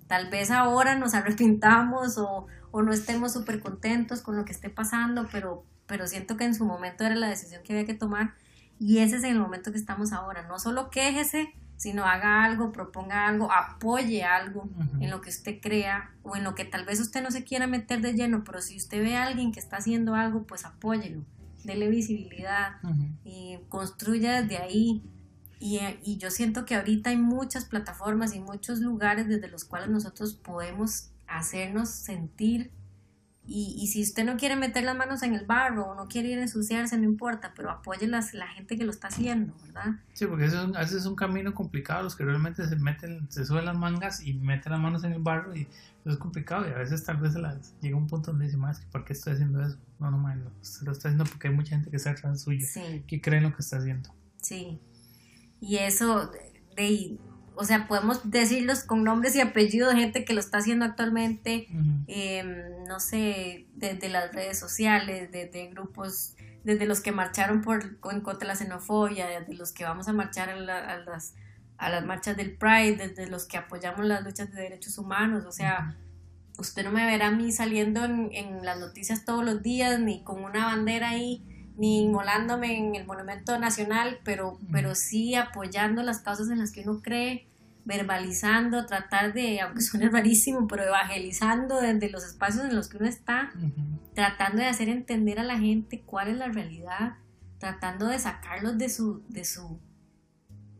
Tal vez ahora nos arrepintamos o, o no estemos súper contentos con lo que esté pasando, pero, pero siento que en su momento era la decisión que había que tomar y ese es el momento que estamos ahora. No solo quéjese, sino haga algo, proponga algo, apoye algo en lo que usted crea o en lo que tal vez usted no se quiera meter de lleno, pero si usted ve a alguien que está haciendo algo, pues apóyelo, dele visibilidad y construya desde ahí y, yo siento que ahorita hay muchas plataformas y muchos lugares desde los cuales nosotros podemos hacernos sentir. Y, si usted no quiere meter las manos en el barro o no quiere ir a ensuciarse, no importa, pero apoye las, la gente que lo está haciendo, ¿verdad? Sí, porque eso es, es un camino complicado, los que realmente se meten, se suben las mangas y meten las manos en el barro y eso es complicado y a veces tal vez las, llega un punto donde dice, más ¿por qué estoy haciendo eso? No, no, man, se lo está haciendo porque hay mucha gente que está atrás suyo, que cree en lo que está haciendo. Sí. Y eso, de, o sea, podemos decirlos con nombres y apellidos de gente que lo está haciendo actualmente, em, no sé, desde las redes sociales, desde grupos, desde los que marcharon por, en contra de la xenofobia, desde los que vamos a marchar a, las, a las marchas del Pride, desde los que apoyamos las luchas de derechos humanos, o sea, usted no me verá a mí saliendo en, en las noticias todos los días, ni con una bandera ahí ni inmolándome en el Monumento Nacional, pero, pero sí apoyando las causas en las que uno cree, verbalizando, tratar de, aunque [LAUGHS] suene rarísimo, pero evangelizando desde los espacios en los que uno está, tratando de hacer entender a la gente cuál es la realidad, tratando de sacarlos de su, de su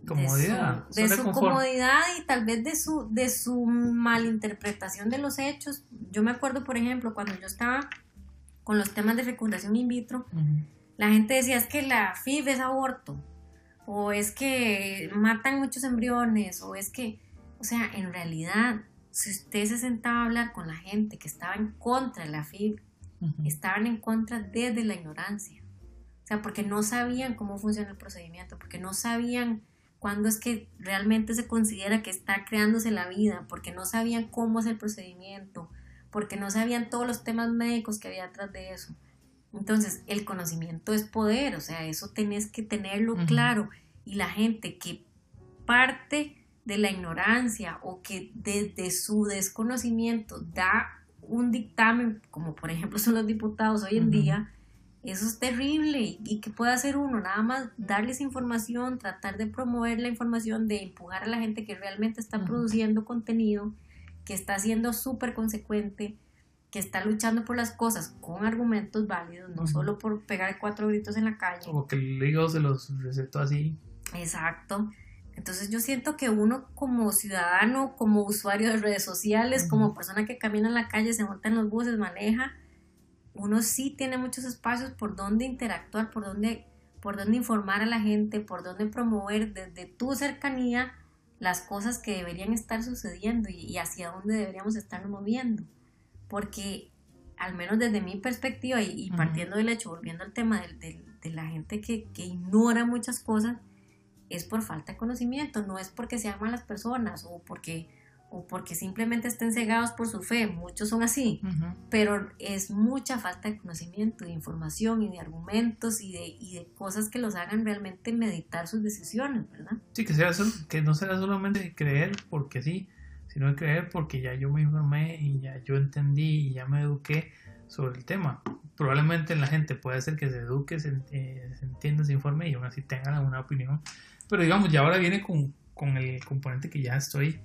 comodidad, de su, comodidad y tal vez de su, de su malinterpretación de los hechos. Yo me acuerdo, por ejemplo, cuando yo estaba con los temas de fecundación in vitro, la gente decía es que la FIV es aborto, o es que matan muchos embriones, o es que, o sea, en realidad, si usted se sentaba a hablar con la gente que estaba en contra de la FIV, estaban en contra desde la ignorancia. O sea, porque no sabían cómo funciona el procedimiento, porque no sabían cuándo es que realmente se considera que está creándose la vida, porque no sabían cómo es el procedimiento, porque no sabían todos los temas médicos que había atrás de eso. Entonces, el conocimiento es poder, o sea, eso tenés que tenerlo claro. Y la gente que parte de la ignorancia o que desde su desconocimiento da un dictamen, como por ejemplo [LAUGHS] son los diputados hoy en día, eso es terrible. ¿Y qué puede hacer uno? Nada más darles información, tratar de promover la información, de empujar a la gente que realmente está produciendo contenido, que está siendo súper consecuente, que está luchando por las cosas con argumentos válidos, no solo por pegar cuatro gritos en la calle. O que el lío se los recetó así. Exacto. Entonces yo siento que uno como ciudadano, como usuario de redes sociales, como persona que camina en la calle, se monta en los buses, maneja, uno sí tiene muchos espacios por donde interactuar, por donde, por donde informar a la gente, por donde promover desde tu cercanía las cosas que deberían estar sucediendo y, hacia dónde deberíamos estar moviendo. Porque al menos desde mi perspectiva y, partiendo del hecho, volviendo al tema de, la gente que, que ignora muchas cosas, es por falta de conocimiento, no es porque sean malas personas o porque o porque simplemente estén cegados por su fe, muchos son así, pero es mucha falta de conocimiento, de información y de argumentos y de, y de cosas que los hagan realmente meditar sus decisiones, ¿verdad? Sí, que, sea, que no sea solamente creer porque sí, sino creer porque ya yo me informé y ya yo entendí y ya me eduqué sobre el tema. Probablemente la gente puede ser que se eduque, se, eh, se entienda, se informe y aún así tenga una opinión pero digamos, ya ahora viene con, con el componente que ya estoy,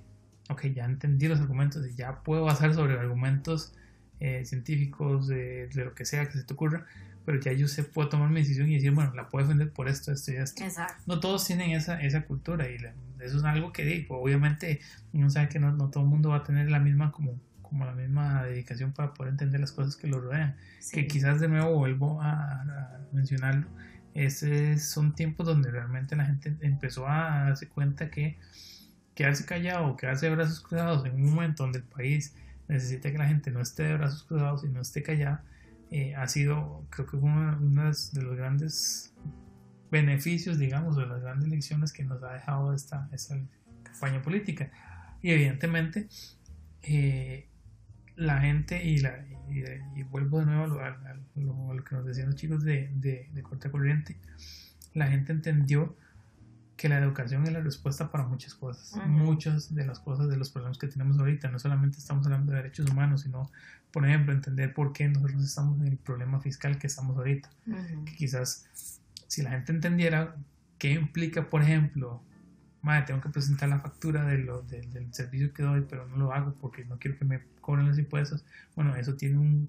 ok, ya entendí los argumentos y ya puedo basar sobre argumentos eh, científicos, de, de, lo que sea que se te ocurra, pero ya yo sé, puedo tomar mi decisión y decir, bueno, la puedo defender por esto, esto y esto. Exacto. No todos tienen esa, esa cultura y eso es algo que, digo, obviamente, uno sabe que no, no, todo el mundo va a tener la misma como como la misma dedicación para poder entender las cosas que lo rodean. Que quizás de nuevo vuelvo a, a mencionarlo, ese son tiempos donde realmente la gente empezó a darse cuenta que quedarse callado quedarse de brazos cruzados en un momento donde el país necesita que la gente no esté de brazos cruzados y no esté callada, eh, ha sido, creo que uno, de los grandes beneficios, digamos, de las grandes lecciones que nos ha dejado esta, esta campaña política. Y evidentemente, eh, la gente y, la, y, vuelvo de nuevo a lo, que nos decían los chicos de, de, corte corriente, la gente entendió que la educación es la respuesta para muchas cosas, muchas de las cosas de los problemas que tenemos ahorita, no solamente estamos hablando de derechos humanos, sino, por ejemplo, entender por qué nosotros estamos en el problema fiscal que estamos ahorita, que quizás si la gente entendiera qué implica, por ejemplo, madre, tengo que presentar la factura de lo, del servicio que doy, pero no lo hago porque no quiero que me cobren los impuestos. Bueno, eso tiene un,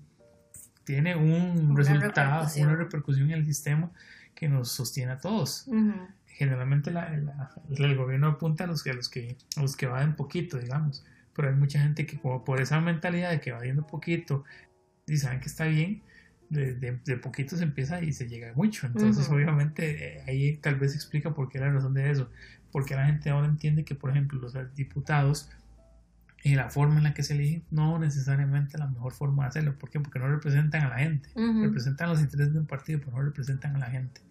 tiene un resultado, una repercusión. en el sistema que nos sostiene a todos. Generalmente el gobierno apunta a los, a los que a los que va poquito, digamos, pero hay mucha gente que como por esa mentalidad de que va yendo poquito y saben que está bien, de, de, poquito se empieza y se llega mucho. Entonces, obviamente, eh, ahí tal vez explica por qué la razón de eso porque la gente ahora entiende que, por ejemplo, los diputados y la forma en la que se eligen no necesariamente la mejor forma de hacerlo. ¿Por qué? Porque no representan a la gente, representan los intereses de un partido, pero no representan a la gente.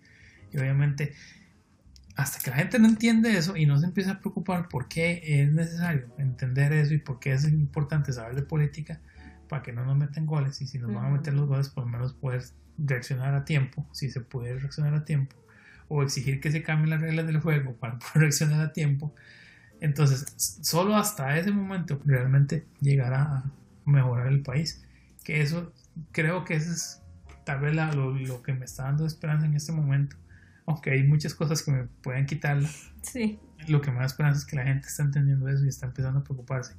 Y obviamente, hasta que la gente no entiende eso y no se empieza a preocupar por qué es necesario entender eso y por qué es importante saber de política, para que no nos metan goles y si nos van a meter los goles, por lo menos poder reaccionar a tiempo, si se puede reaccionar a tiempo o exigir que se cambien las reglas del juego para [LAUGHS] poder reaccionar a tiempo. Entonces, solo hasta ese momento realmente llegará a mejorar el país. Que eso, creo que eso es tal vez lo, que me está dando esperanza en este momento. Aunque hay muchas cosas que me pueden quitarla. Sí. Lo que da esperanza es que la gente está entendiendo eso y está empezando a preocuparse.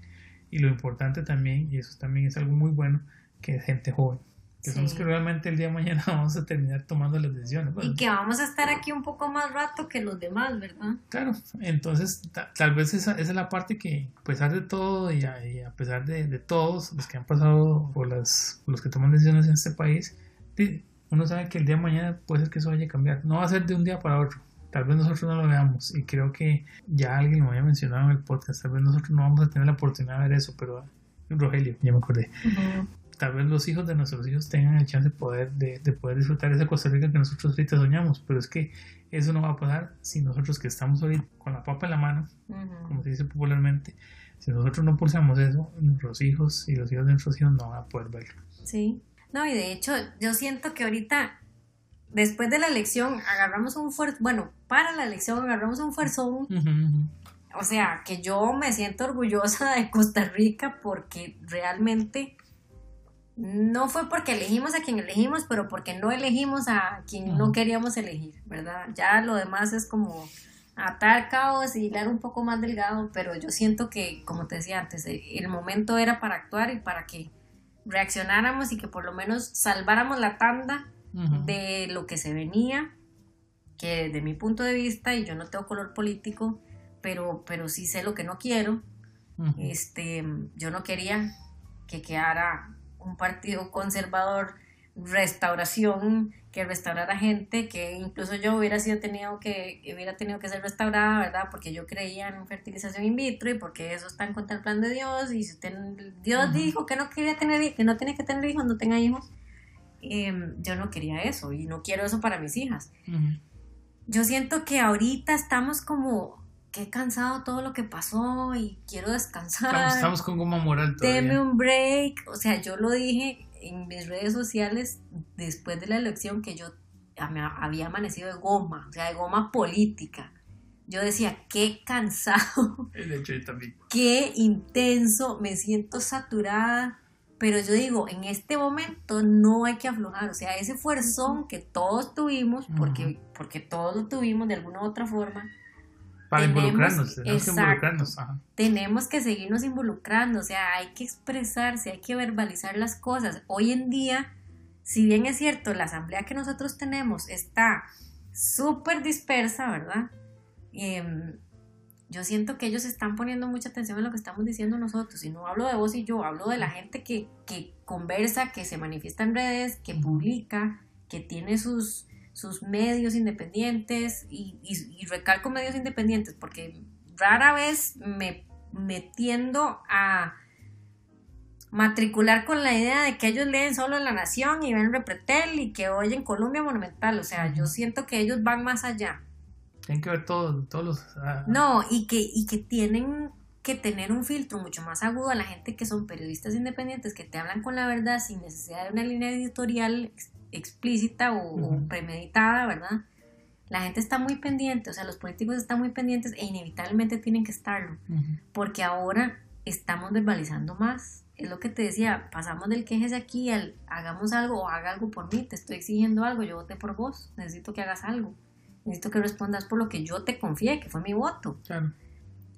Y lo importante también, y eso también es algo muy bueno, que es gente joven que somos que realmente el día de mañana [LAUGHS] vamos a terminar tomando las decisiones. y que vamos a estar aquí un poco más rato que los demás, ¿verdad? Claro, entonces tal vez esa, esa, es la parte que, a pesar de todo y a, pesar de, de, todos los que han pasado por, las, por los que toman decisiones en este país, uno sabe que el día de mañana puede ser que eso vaya a cambiar. No va a ser de un día para otro. Tal vez nosotros no lo veamos y creo que ya alguien lo había mencionado en el podcast. Tal vez nosotros no vamos a tener la oportunidad de ver eso, pero Rogelio, ya me acordé tal vez los hijos de nuestros hijos tengan el chance de poder, de, poder disfrutar esa Costa Rica que nosotros ahorita soñamos, pero es que eso no va a pasar si nosotros que estamos ahorita con la papa en la mano, como se dice popularmente, si nosotros no pulsamos eso, nuestros hijos y los hijos de nuestros hijos no van a poder verlo. Sí, no, y de hecho yo siento que ahorita, después de la elección, agarramos un fuerzo, bueno, para la elección agarramos un fuerzón. O sea, que yo me siento orgullosa de Costa Rica porque realmente no fue porque elegimos a quien elegimos, pero porque no elegimos a quien no queríamos elegir, ¿verdad? Ya lo demás es como atar cabos y hilar un poco más delgado, pero yo siento que, como te decía antes, el momento era para actuar y para que reaccionáramos y que por lo menos salváramos la tanda de lo que se venía, que desde mi punto de vista, y yo no tengo color político, pero, pero sí sé lo que no quiero, este, yo no quería que quedara un partido conservador restauración que restaurara gente que incluso yo hubiera sido tenido que hubiera tenido que ser restaurada verdad porque yo creía en fertilización in vitro y porque eso está en contra del plan de Dios y si usted, Dios dijo que no quería tener que no tiene que tener hijos no tenga hijos em, yo no quería eso y no quiero eso para mis hijas yo siento que ahorita estamos como que he cansado todo lo que pasó y quiero descansar. Estamos, con goma moral todavía. Deme un break. O sea, yo lo dije en mis redes sociales después de la elección que yo había amanecido de goma, o sea, de goma política. Yo decía, qué cansado. [LAUGHS] Hecho, también. Qué intenso, me siento saturada. Pero yo digo, en este momento no hay que aflojar. O sea, ese fuerzón que todos tuvimos, porque, porque todos lo tuvimos de alguna u otra forma, para involucrarnos, tenemos que involucrarnos. Tenemos que seguirnos involucrando, o sea, hay que expresarse, hay que verbalizar las cosas. Hoy en día, si bien es cierto, la asamblea que nosotros tenemos está súper dispersa, ¿verdad? Em, yo siento que ellos están poniendo mucha atención en lo que estamos diciendo nosotros. Y no hablo de vos y yo, hablo de la gente que, que conversa, que se manifiesta en redes, que publica, que tiene sus sus medios independientes y, recalco medios independientes porque rara vez me, metiendo a matricular con la idea de que ellos leen solo La Nación y ven Repretel y que oyen Colombia Monumental. O sea, yo siento que ellos van más allá. Tienen que ver todos, todos los... Ah, no, y que, y que tienen que tener un filtro mucho más agudo a la gente que son periodistas independientes, que te hablan con la verdad sin necesidad de una línea editorial explícita o, premeditada, ¿verdad? La gente está muy pendiente, o sea, los políticos están muy pendientes e inevitablemente tienen que estarlo, porque ahora estamos verbalizando más. Es lo que te decía, pasamos del quejes aquí al hagamos algo o haga algo por mí, te estoy exigiendo algo, yo voté por vos, necesito que hagas algo, necesito que respondas por lo que yo te confié, que fue mi voto.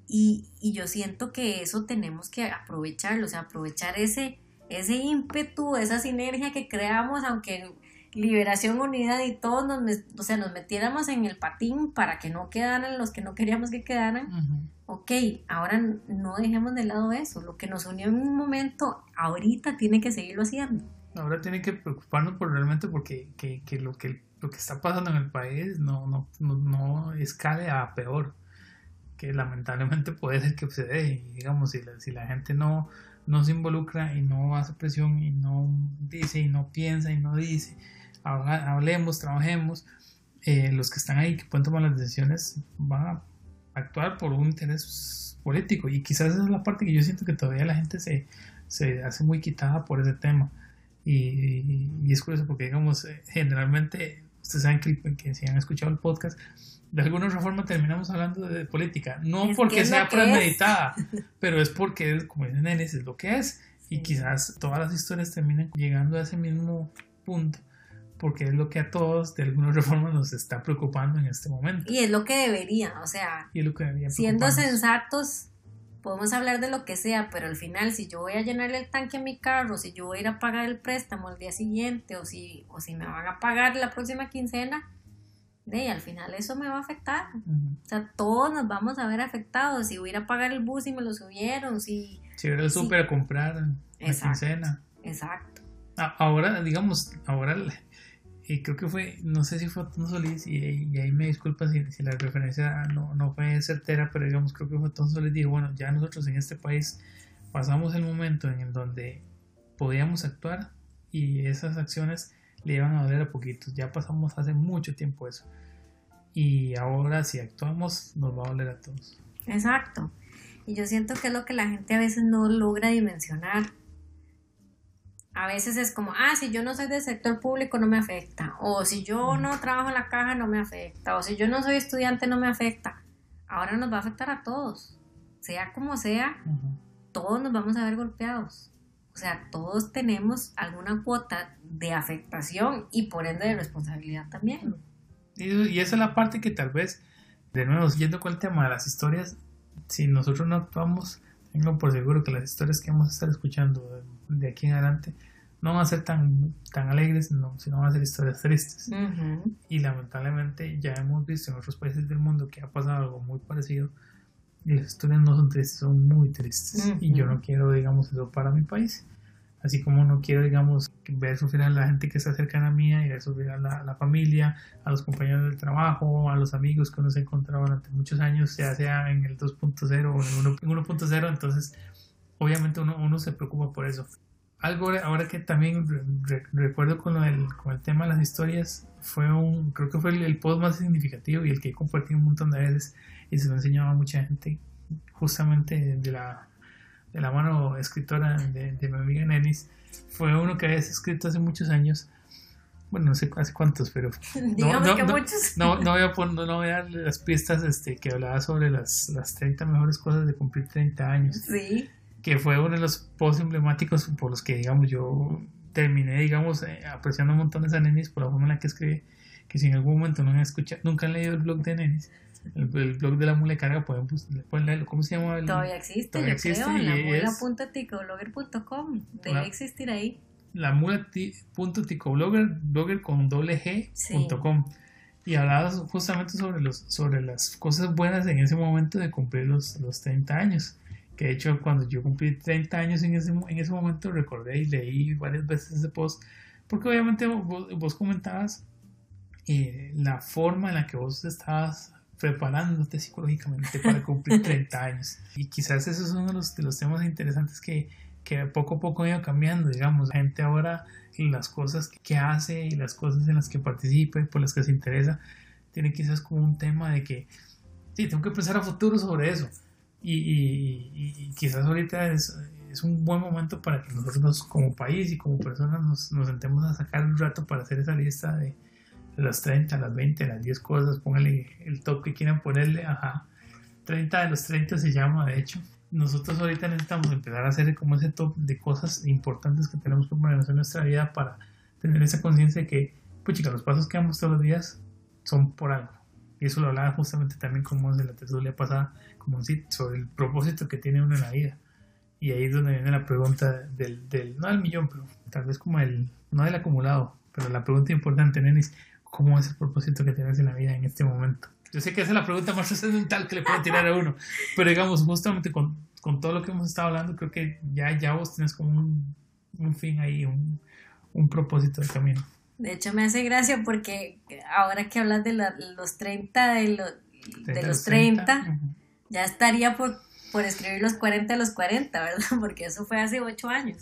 Y, y yo siento que eso tenemos que aprovecharlo, o sea, aprovechar ese, ese ímpetu, esa sinergia que creamos, aunque Liberación Unida y todos nos, o sea, nos metiéramos en el patín para que no quedaran los que no queríamos que quedaran. Ok, ahora no dejemos de lado eso. Lo que nos unió en un momento, ahorita tiene que seguirlo haciendo. Ahora tiene que preocuparnos por realmente porque que, que lo que lo que está pasando en el país no, no, no, escale a peor. Que lamentablemente puede ser que suceda. Y digamos, si la, si la gente no, no se involucra y no hace presión y no dice y no piensa y no dice hablemos, trabajemos, eh, los que están ahí que pueden tomar las decisiones van a actuar por un interés político. Y quizás esa es la parte que yo siento que todavía la gente se, se hace muy quitada por ese tema. Y, y, es curioso porque digamos eh, generalmente ustedes saben que, que, si han escuchado el podcast de alguna otra forma terminamos hablando de política. No porque sea premeditada [LAUGHS] pero es porque como dicen es lo que es y quizás todas las historias terminen llegando a ese mismo punto porque es lo que a todos de alguna otra forma nos está preocupando en este momento. Y es lo que debería, o sea, siendo sensatos, podemos hablar de lo que sea, pero al final si yo voy a llenar el tanque a mi carro, si yo voy a ir a pagar el préstamo el día siguiente o si, o si me van a pagar la próxima quincena, de al final eso me va a afectar. O sea, todos nos vamos a ver afectados. Si voy a ir a pagar el bus y me lo subieron, si... Si voy al súper a comprar la quincena. Exacto. Ahora, digamos, ahora y creo que fue, no sé si fue Otón Solís, y, ahí me disculpa si, si, la referencia no, no, fue certera, pero digamos, creo que fue Otón Solís, dijo, bueno, ya nosotros en este país pasamos el momento en el donde podíamos actuar y esas acciones le iban a doler a poquitos. Ya pasamos hace mucho tiempo eso. Y ahora si actuamos nos va a doler a todos. Exacto. Y yo siento que es lo que la gente a veces no logra dimensionar. A veces es como, ah, si yo no soy del sector público no me afecta. O si yo no trabajo en la caja no me afecta. O si yo no soy estudiante no me afecta. Ahora nos va a afectar a todos. Sea como sea, todos nos vamos a ver golpeados. O sea, todos tenemos alguna cuota de afectación y por ende de responsabilidad también. Y, esa es la parte que tal vez, de nuevo, siguiendo con el tema de las historias, si nosotros no actuamos, tengo por seguro que las historias que vamos a estar escuchando de aquí en adelante no van a ser tan, tan alegres, no, sino van a ser historias tristes. Y lamentablemente ya hemos visto en otros países del mundo que ha pasado algo muy parecido. Y las historias no son tristes, son muy tristes. Y yo no quiero, digamos, eso para mi país. Así como no quiero, digamos, ver sufrir a la gente que está cercana a mí y ver sufrir a la, familia, a los compañeros del trabajo, a los amigos que uno se ha encontrado durante muchos años, ya sea en el 2.0 o en 1.0. Entonces, obviamente uno, uno se preocupa por eso. Algo ahora que también recuerdo con, el, con el tema de las historias, fue un, creo que fue el, post más significativo y el que he compartido un montón de veces y se lo enseñaba a mucha gente, justamente de la de la mano escritora de, mi amiga Nenis, fue uno que habías escrito hace muchos años. Bueno, no sé hace cuántos, pero [LAUGHS] no, no, que muchos. No, no, voy a poner, no voy a las pistas este, que hablaba sobre las, las 30 mejores cosas de cumplir 30 años. Sí. Que fue uno de los posts emblemáticos por los que, digamos, yo terminé, digamos, eh, apreciando un montón esa Nenis por la forma en la que escribe, que si en algún momento no han escuchado, nunca han leído el blog de Nenis, el, blog de la mula carga, pueden, pues, pueden leerlo. ¿Cómo se llama? todavía existe, todavía yo existe, creo, lamula.ticoblogger.com. Debe existir ahí. La mula.ticoblogger, blogger con doble G, Y hablaba justamente sobre, los, sobre las cosas buenas en ese momento de cumplir los, los 30 años. Que de hecho, cuando yo cumplí 30 años en ese, en ese momento, recordé y leí varias veces ese post. Porque obviamente vos, vos comentabas eh, la forma en la que vos estabas preparándote psicológicamente para cumplir [LAUGHS] 30 años. Y quizás eso es uno de los, de los temas interesantes que, que poco a poco ha ido cambiando, digamos. La gente ahora, las cosas que hace y las cosas en las que participa y por las que se interesa, tiene quizás como un tema de que, sí, tengo que pensar a futuro sobre eso. Y, quizás ahorita es, un buen momento para que nosotros como país y como personas nos, sentemos a sacar un rato para hacer esa lista de, las 30, las 20, las 10 cosas, póngale el top que quieran ponerle, ajá. 30 de los 30 se llama, de hecho. Nosotros ahorita necesitamos empezar a hacer como ese top de cosas importantes que tenemos que poner en nuestra vida para tener esa conciencia de que, pues chicas, los pasos que damos todos los días son por algo. Y eso lo hablaba justamente también como de la tertulia pasada, como sobre el propósito que tiene uno en la vida. Y ahí es donde viene la pregunta del, del no del millón, pero tal vez como el, no del acumulado, pero la pregunta importante, Nenis, ¿Cómo es el propósito que tienes en la vida en este momento? Yo sé que esa es la pregunta más trascendental que le puedo tirar a uno, pero digamos, justamente con, con, todo lo que hemos estado hablando, creo que ya, ya vos tienes como un, un fin ahí, un, un, propósito de camino. De hecho, me hace gracia porque ahora que hablas de los 30, de, de los 30, ya estaría por, por escribir los 40 de los 40, ¿verdad? [LAUGHS] Porque eso fue hace 8 años.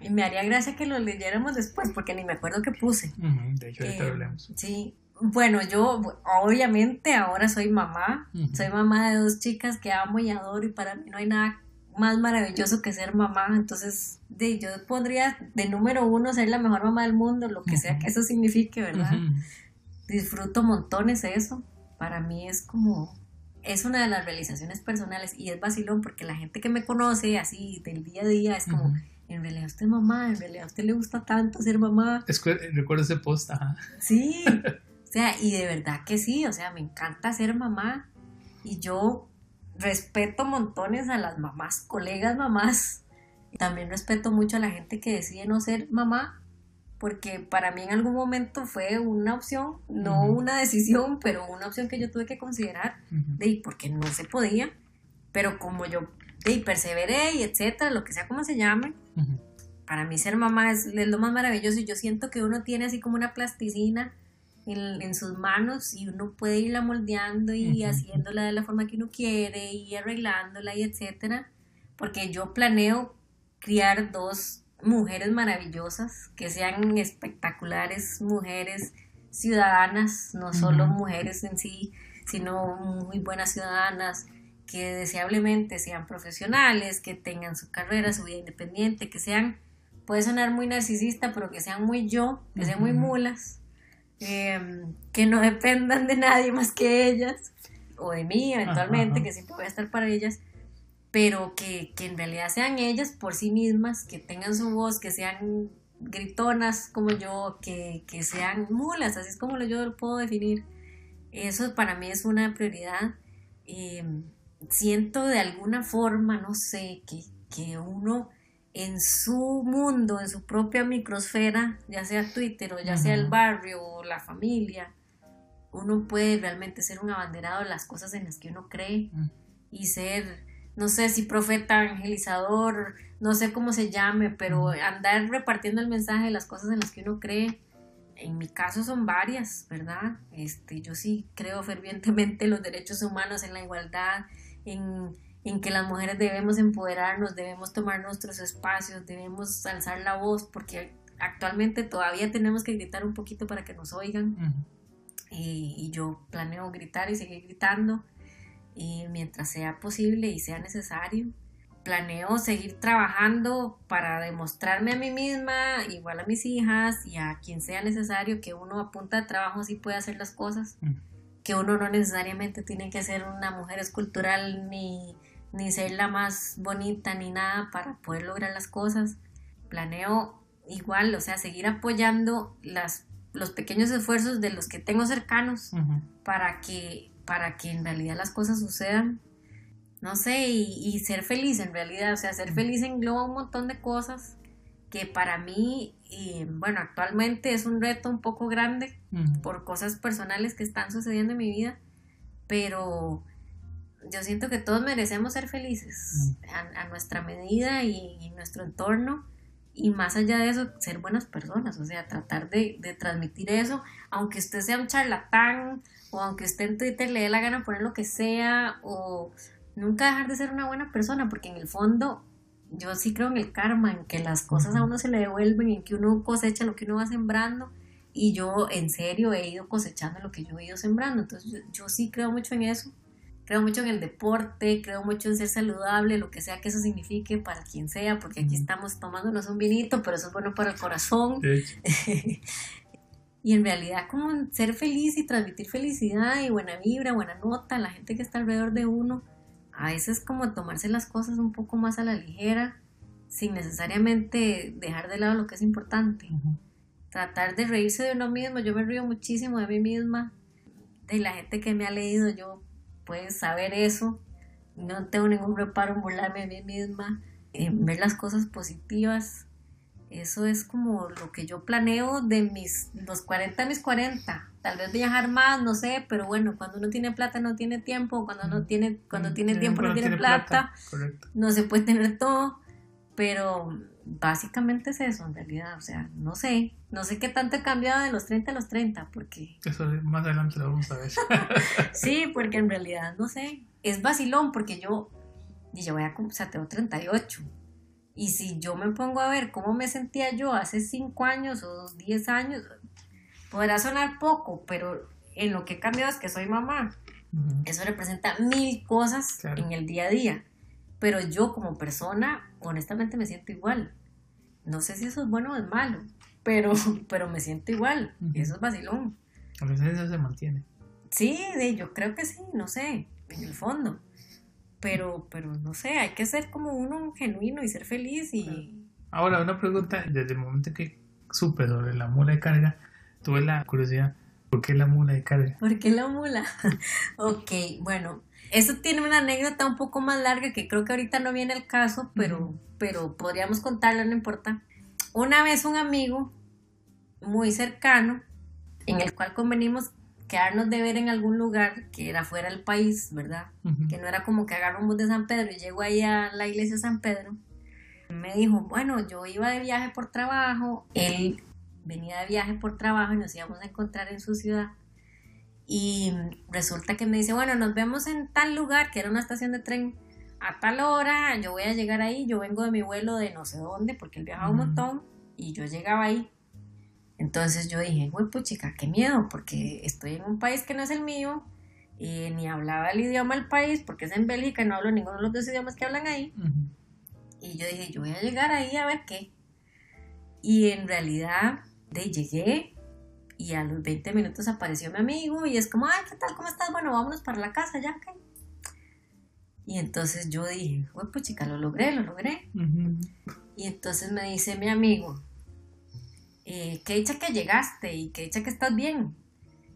Y me haría gracia que lo leyéramos después, porque ni me acuerdo qué puse. de hecho, ahorita eh, Sí. Bueno, yo obviamente ahora soy mamá. Soy mamá de dos chicas que amo y adoro y para mí no hay nada más maravilloso que ser mamá. Entonces, de, yo pondría de número uno ser la mejor mamá del mundo, lo que sea que eso signifique, ¿verdad? Disfruto montones eso. Para mí es como, es una de las realizaciones personales y es vacilón porque la gente que me conoce así del día a día es como en realidad usted es mamá, en realidad a usted le gusta tanto ser mamá. recuerdo ese post, ajá. Sí, [LAUGHS] o sea, y de verdad que sí, o sea, me encanta ser mamá y yo respeto montones a las mamás, colegas mamás, y también respeto mucho a la gente que decide no ser mamá, porque para mí en algún momento fue una opción, no una decisión, pero una opción que yo tuve que considerar, de porque no se podía, pero como yo y perseveré y etcétera, lo que sea como se llame. Para mí ser mamá es, lo más maravilloso y yo siento que uno tiene así como una plasticina en, sus manos y uno puede irla moldeando y haciéndola de la forma que uno quiere y arreglándola y etcétera. Porque yo planeo criar dos mujeres maravillosas, que sean espectaculares mujeres ciudadanas, no solo mujeres en sí, sino muy buenas ciudadanas, que deseablemente sean profesionales, que tengan su carrera, su vida independiente, que sean, puede sonar muy narcisista, pero que sean muy yo, que sean muy mulas, em, que no [LAUGHS] dependan de nadie más que ellas, o de mí eventualmente, que siempre voy a estar para ellas, pero que, que, en realidad sean ellas por sí mismas, que tengan su voz, que sean gritonas como yo, que, que sean mulas, así es como yo lo puedo definir. Eso para mí es una prioridad. Em, siento de alguna forma, no sé, que, que uno en su mundo, en su propia microsfera, ya sea Twitter o ya sea el barrio o la familia, uno puede realmente ser un abanderado de las cosas en las que uno cree y ser, no sé si profeta, evangelizador, no sé cómo se llame, pero andar repartiendo el mensaje de las cosas en las que uno cree. En mi caso son varias, ¿verdad? Este, yo sí creo fervientemente en los derechos humanos, en la igualdad, en, que las mujeres debemos empoderarnos, debemos tomar nuestros espacios, debemos alzar la voz, porque actualmente todavía tenemos que gritar un poquito para que nos oigan. y, yo planeo gritar y seguir gritando y mientras sea posible y sea necesario. Planeo seguir trabajando para demostrarme a mí misma, igual a mis hijas y a quien sea necesario que uno apunta de trabajo sí puede hacer las cosas que uno no necesariamente tiene que ser una mujer escultural ni, ni ser la más bonita ni nada para poder lograr las cosas. Planeo igual, o sea, seguir apoyando las, los pequeños esfuerzos de los que tengo cercanos para, que, para que en realidad las cosas sucedan. No sé, y, y, ser feliz en realidad, o sea, ser feliz engloba un montón de cosas que para mí, y, bueno, actualmente es un reto un poco grande por cosas personales que están sucediendo en mi vida, pero yo siento que todos merecemos ser felices a, nuestra medida y, nuestro entorno. Y más allá de eso, ser buenas personas, o sea, tratar de, de transmitir eso, aunque usted sea un charlatán, o aunque usted en Twitter le dé la gana poner lo que sea, o nunca dejar de ser una buena persona, porque en el fondo yo sí creo en el karma, en que las cosas a uno se le devuelven, en que uno cosecha lo que uno va sembrando y yo en serio he ido cosechando lo que yo he ido sembrando, entonces yo, sí creo mucho en eso, creo mucho en el deporte, creo mucho en ser saludable, lo que sea que eso signifique para quien sea, porque aquí estamos tomándonos un vinito, pero eso es bueno para el corazón. [LAUGHS] y en realidad como ser feliz y transmitir felicidad y buena vibra, buena nota a la gente que está alrededor de uno a veces como tomarse las cosas un poco más a la ligera, sin necesariamente dejar de lado lo que es importante. Tratar de reírse de uno mismo, yo me río muchísimo de mí misma, de la gente que me ha leído, yo puedo saber eso, no tengo ningún reparo en burlarme de mí misma, en ver las cosas positivas, eso es como lo que yo planeo de mis los 40 a mis 40. Tal vez viajar más, no sé, pero bueno, cuando uno tiene plata no tiene tiempo, cuando no tiene cuando tiene tiempo no tiene, plata. no se puede tener todo, pero básicamente es eso en realidad, o sea, no sé, no sé qué tanto he cambiado de los 30 a los 30, porque... Eso más adelante lo vamos a ver. [LAUGHS] sí, porque en realidad, no sé, es vacilón, porque yo, y yo voy a, o sea, tengo 38, y si yo me pongo a ver cómo me sentía yo hace 5 años o 10 años, podrá sonar poco, pero en lo que he cambiado es que soy mamá. Eso representa mil cosas en el día a día. Pero yo como persona, honestamente me siento igual. No sé si eso es bueno o es malo, pero, [LAUGHS] pero me siento igual. Eso es vacilón. A veces eso se mantiene. Sí, yo creo que sí, no sé, en el fondo pero, pero no sé, hay que ser como uno genuino y ser feliz y... Ahora, una pregunta, desde el momento que supe sobre la mula de carga, tuve la curiosidad, ¿por qué la mula de carga? ¿Por qué la mula? [LAUGHS] ok, bueno, eso tiene una anécdota un poco más larga que creo que ahorita no viene el caso, pero, pero podríamos contarla, no importa. Una vez un amigo muy cercano, en el cual convenimos quedarnos de ver en algún lugar que era fuera del país, ¿verdad? Que no era como que agarro un bus de San Pedro y llego ahí a la iglesia de San Pedro. Me dijo, bueno, yo iba de viaje por trabajo, él venía de viaje por trabajo y nos íbamos a encontrar en su ciudad. Y resulta que me dice, bueno, nos vemos en tal lugar, que era una estación de tren, a tal hora yo voy a llegar ahí, yo vengo de mi vuelo de no sé dónde, porque él viajaba un montón, y yo llegaba ahí. Entonces yo dije, güey, pues chica, qué miedo, porque estoy en un país que no es el mío, y ni hablaba el idioma del país, porque es en Bélgica y no hablo ninguno de los dos idiomas que hablan ahí. Y yo dije, yo voy a llegar ahí a ver qué. Y en realidad, de llegué y a los 20 minutos apareció mi amigo y es como, ay, ¿qué tal? ¿Cómo estás? Bueno, vámonos para la casa ya, ¿qué? Y entonces yo dije, "Uy, pues chica, lo logré, lo logré. Y entonces me dice mi amigo, eh, qué dicha que llegaste y qué dicha que estás bien.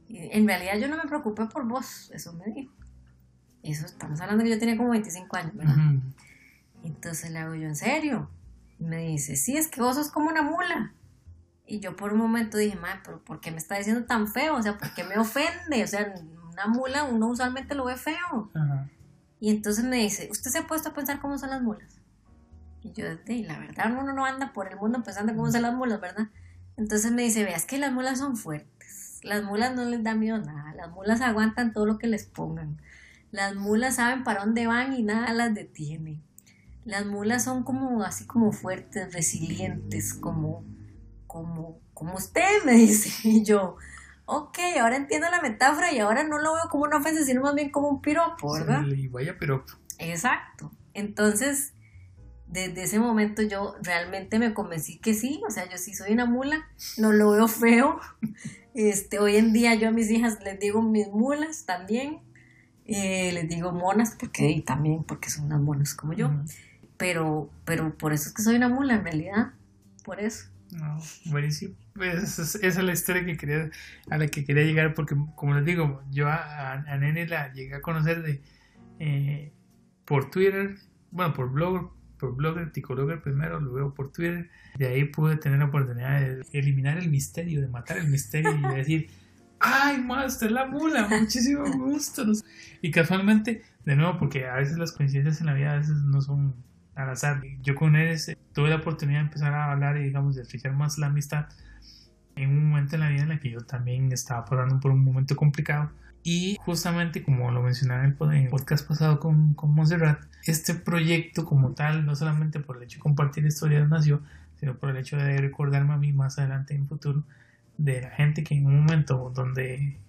Y en realidad yo no me preocupé por vos, eso me dijo. Eso estamos hablando que yo tenía como 25 años, ¿verdad? Ujú. Entonces le hago yo, ¿en serio? Y me dice, sí, es que vos sos como una mula. Y yo por un momento dije, madre, pero ¿por qué me está diciendo tan feo? O sea, ¿por qué me ofende? O sea, una mula uno usualmente lo ve feo. Ajá. Y entonces me dice, ¿usted se ha puesto a pensar cómo son las mulas? Y yo, "Sí, la verdad, uno no anda por el mundo pensando cómo son las mulas, ¿verdad? Entonces me dice, veas que las mulas son fuertes. Las mulas no les da miedo nada. Las mulas aguantan todo lo que les pongan. Las mulas saben para dónde van y nada las detiene. Las mulas son como así como fuertes, resilientes, como, como, como usted [LAUGHS] me dice. Y yo, ok, ahora entiendo la metáfora y ahora no lo veo como una ofensa, sino más bien como un piropo, ¿verdad? Sí, Y vaya, pero Exacto. Entonces, desde ese momento yo realmente me convencí que sí, o sea, yo sí soy una mula, no lo veo feo. [LAUGHS] Este, hoy en día yo a mis hijas les digo mis mulas también, eh, les digo monas porque y también porque son unas monas como yo, pero, pero por eso es que soy una mula en realidad, por eso. No, buenísimo. Pues esa, es- esa es la historia que quería, a la que quería llegar, porque como les digo, yo a, Nene la llegué a conocer de eh, por Twitter, bueno, por blogger, por blogger, Ticologger primero, luego por Twitter. De ahí pude tener la oportunidad de eliminar el misterio, de matar el misterio y de decir, ¡ay, Master, la mula! Muchísimo gusto. Y casualmente, de nuevo, porque a veces las coincidencias en la vida a veces no son al azar. Yo con él este, tuve la oportunidad de empezar a hablar y, digamos, de fijar más la amistad en un momento en la vida en la que yo también estaba pasando por un momento complicado. Y justamente, como lo mencionaba en el podcast pasado con, con Montserrat, este proyecto como tal, no solamente por el hecho de compartir historias nació, sino por el hecho de recordarme a mí más adelante en futuro de la gente que en un momento donde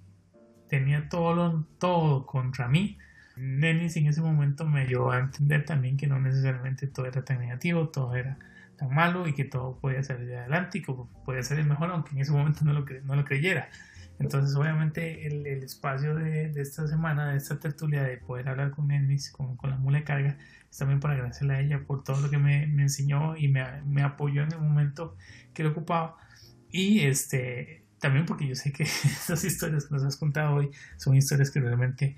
tenía todo, lo- todo contra mí, Nenis en ese momento me ayudó a entender también que no necesariamente todo era tan negativo, todo era tan malo y que todo podía salir de adelante y que podía salir mejor, aunque en ese momento no lo, no lo creyera. Entonces, obviamente, el, el espacio de, de esta semana, de esta tertulia, de poder hablar con Nenis, con, con la mula de carga, es también para agradecerle a ella por todo lo que me, me enseñó y me, me apoyó en el momento que lo ocupaba. Y este también porque yo sé que [LAUGHS] estas historias que nos has contado hoy son historias que realmente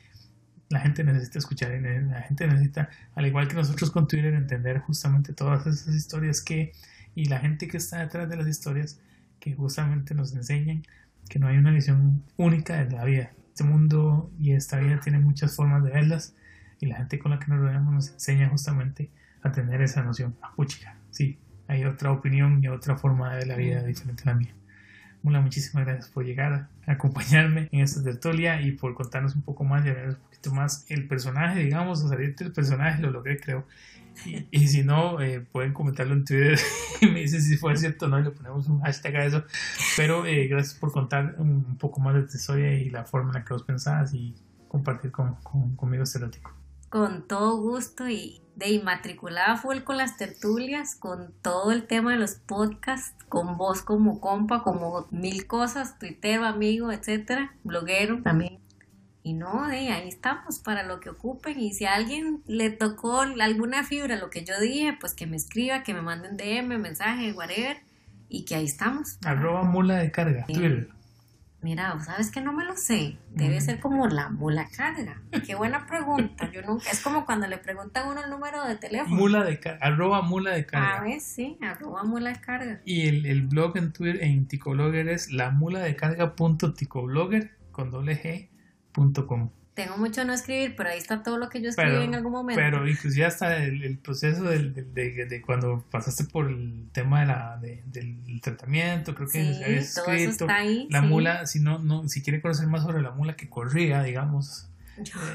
la gente necesita escuchar la gente necesita, al igual que nosotros con Twitter, entender justamente todas esas historias que, y la gente que está detrás de las historias que justamente nos enseñan que no hay una visión única de la vida. Este mundo y esta vida tiene muchas formas de verlas y la gente con la que nos rodeamos nos enseña justamente a tener esa noción. Ah, puchica, sí, hay otra opinión y otra forma de ver la vida diferente a la mía. Mula, muchísimas gracias por llegar a acompañarme en esta tertulia y por contarnos un poco más y hablar un más el personaje, digamos, o salir del personaje, lo logré, creo. Y, y si no, eh, pueden comentarlo en Twitter [LAUGHS] y me dicen si fue cierto o no, y le ponemos un hashtag a eso. Pero eh, gracias por contar un, un poco más de tu historia y la forma en la que vos pensabas y compartir con, con, conmigo este erótico. Con todo gusto y de inmatriculada full con las tertulias, con todo el tema de los podcasts, con vos como compa, como mil cosas, tuitero, amigo, etcétera, bloguero también. Y no, de ahí estamos para lo que ocupen. Y si a alguien le tocó alguna fibra, lo que yo dije, pues que me escriba, que me manden DM, mensaje, whatever. Y que ahí estamos. Arroba mula de carga, Twitter. Mira, ¿sabes que no me lo sé? Debe Mm. ser como la mula carga. Qué buena pregunta. Yo nunca, es como cuando le preguntan a uno el número de teléfono. Mula de carga, arroba mula de A carga. ver, sí, arroba mula de carga. Y el, el blog en Twitter, en Ticoblogger es la mula de carga.ticoblogger con doble G punto com. Tengo mucho no escribir, pero ahí está todo lo que yo escribí Pero, en algún momento. pero inclusive hasta el, el proceso del- del- de, de cuando pasaste por el tema de la, de- del tratamiento, creo que sí, habías todo eso escrito está ahí. la sí. mula, si no, no, si quiere conocer más sobre la mula que corría, digamos,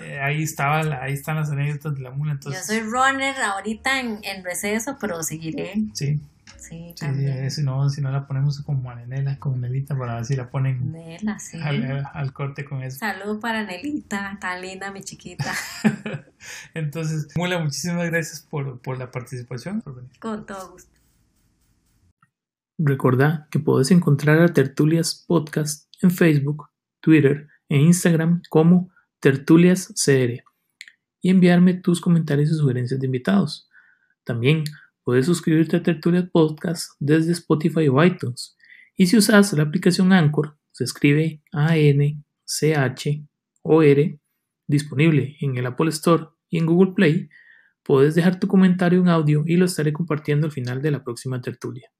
eh, ahí estaba, ahí están las anécdotas de la mula. Entonces, Yo soy runner ahorita en, en receso, pero seguiré. Sí. Sí, también. eh, si no, si no la ponemos como a Nenela, como Nelita, para ver si la ponen Nela, sí. al, al corte con eso. Salud para Nelita, tan linda mi chiquita, [LAUGHS] Entonces, Mula, muchísimas gracias por, por la participación. por venir. con todo gusto. Recordá que podés encontrar a Tertulias Podcast en Facebook, Twitter e Instagram como Tertulias CR y enviarme tus comentarios y sugerencias de invitados. También puedes suscribirte a Tertulias Podcast desde Spotify o iTunes. Y si usas la aplicación Anchor, se escribe A-N-C-H-O-R, disponible en el Apple Store y en Google Play, puedes dejar tu comentario en audio y lo estaré compartiendo al final de la próxima tertulia.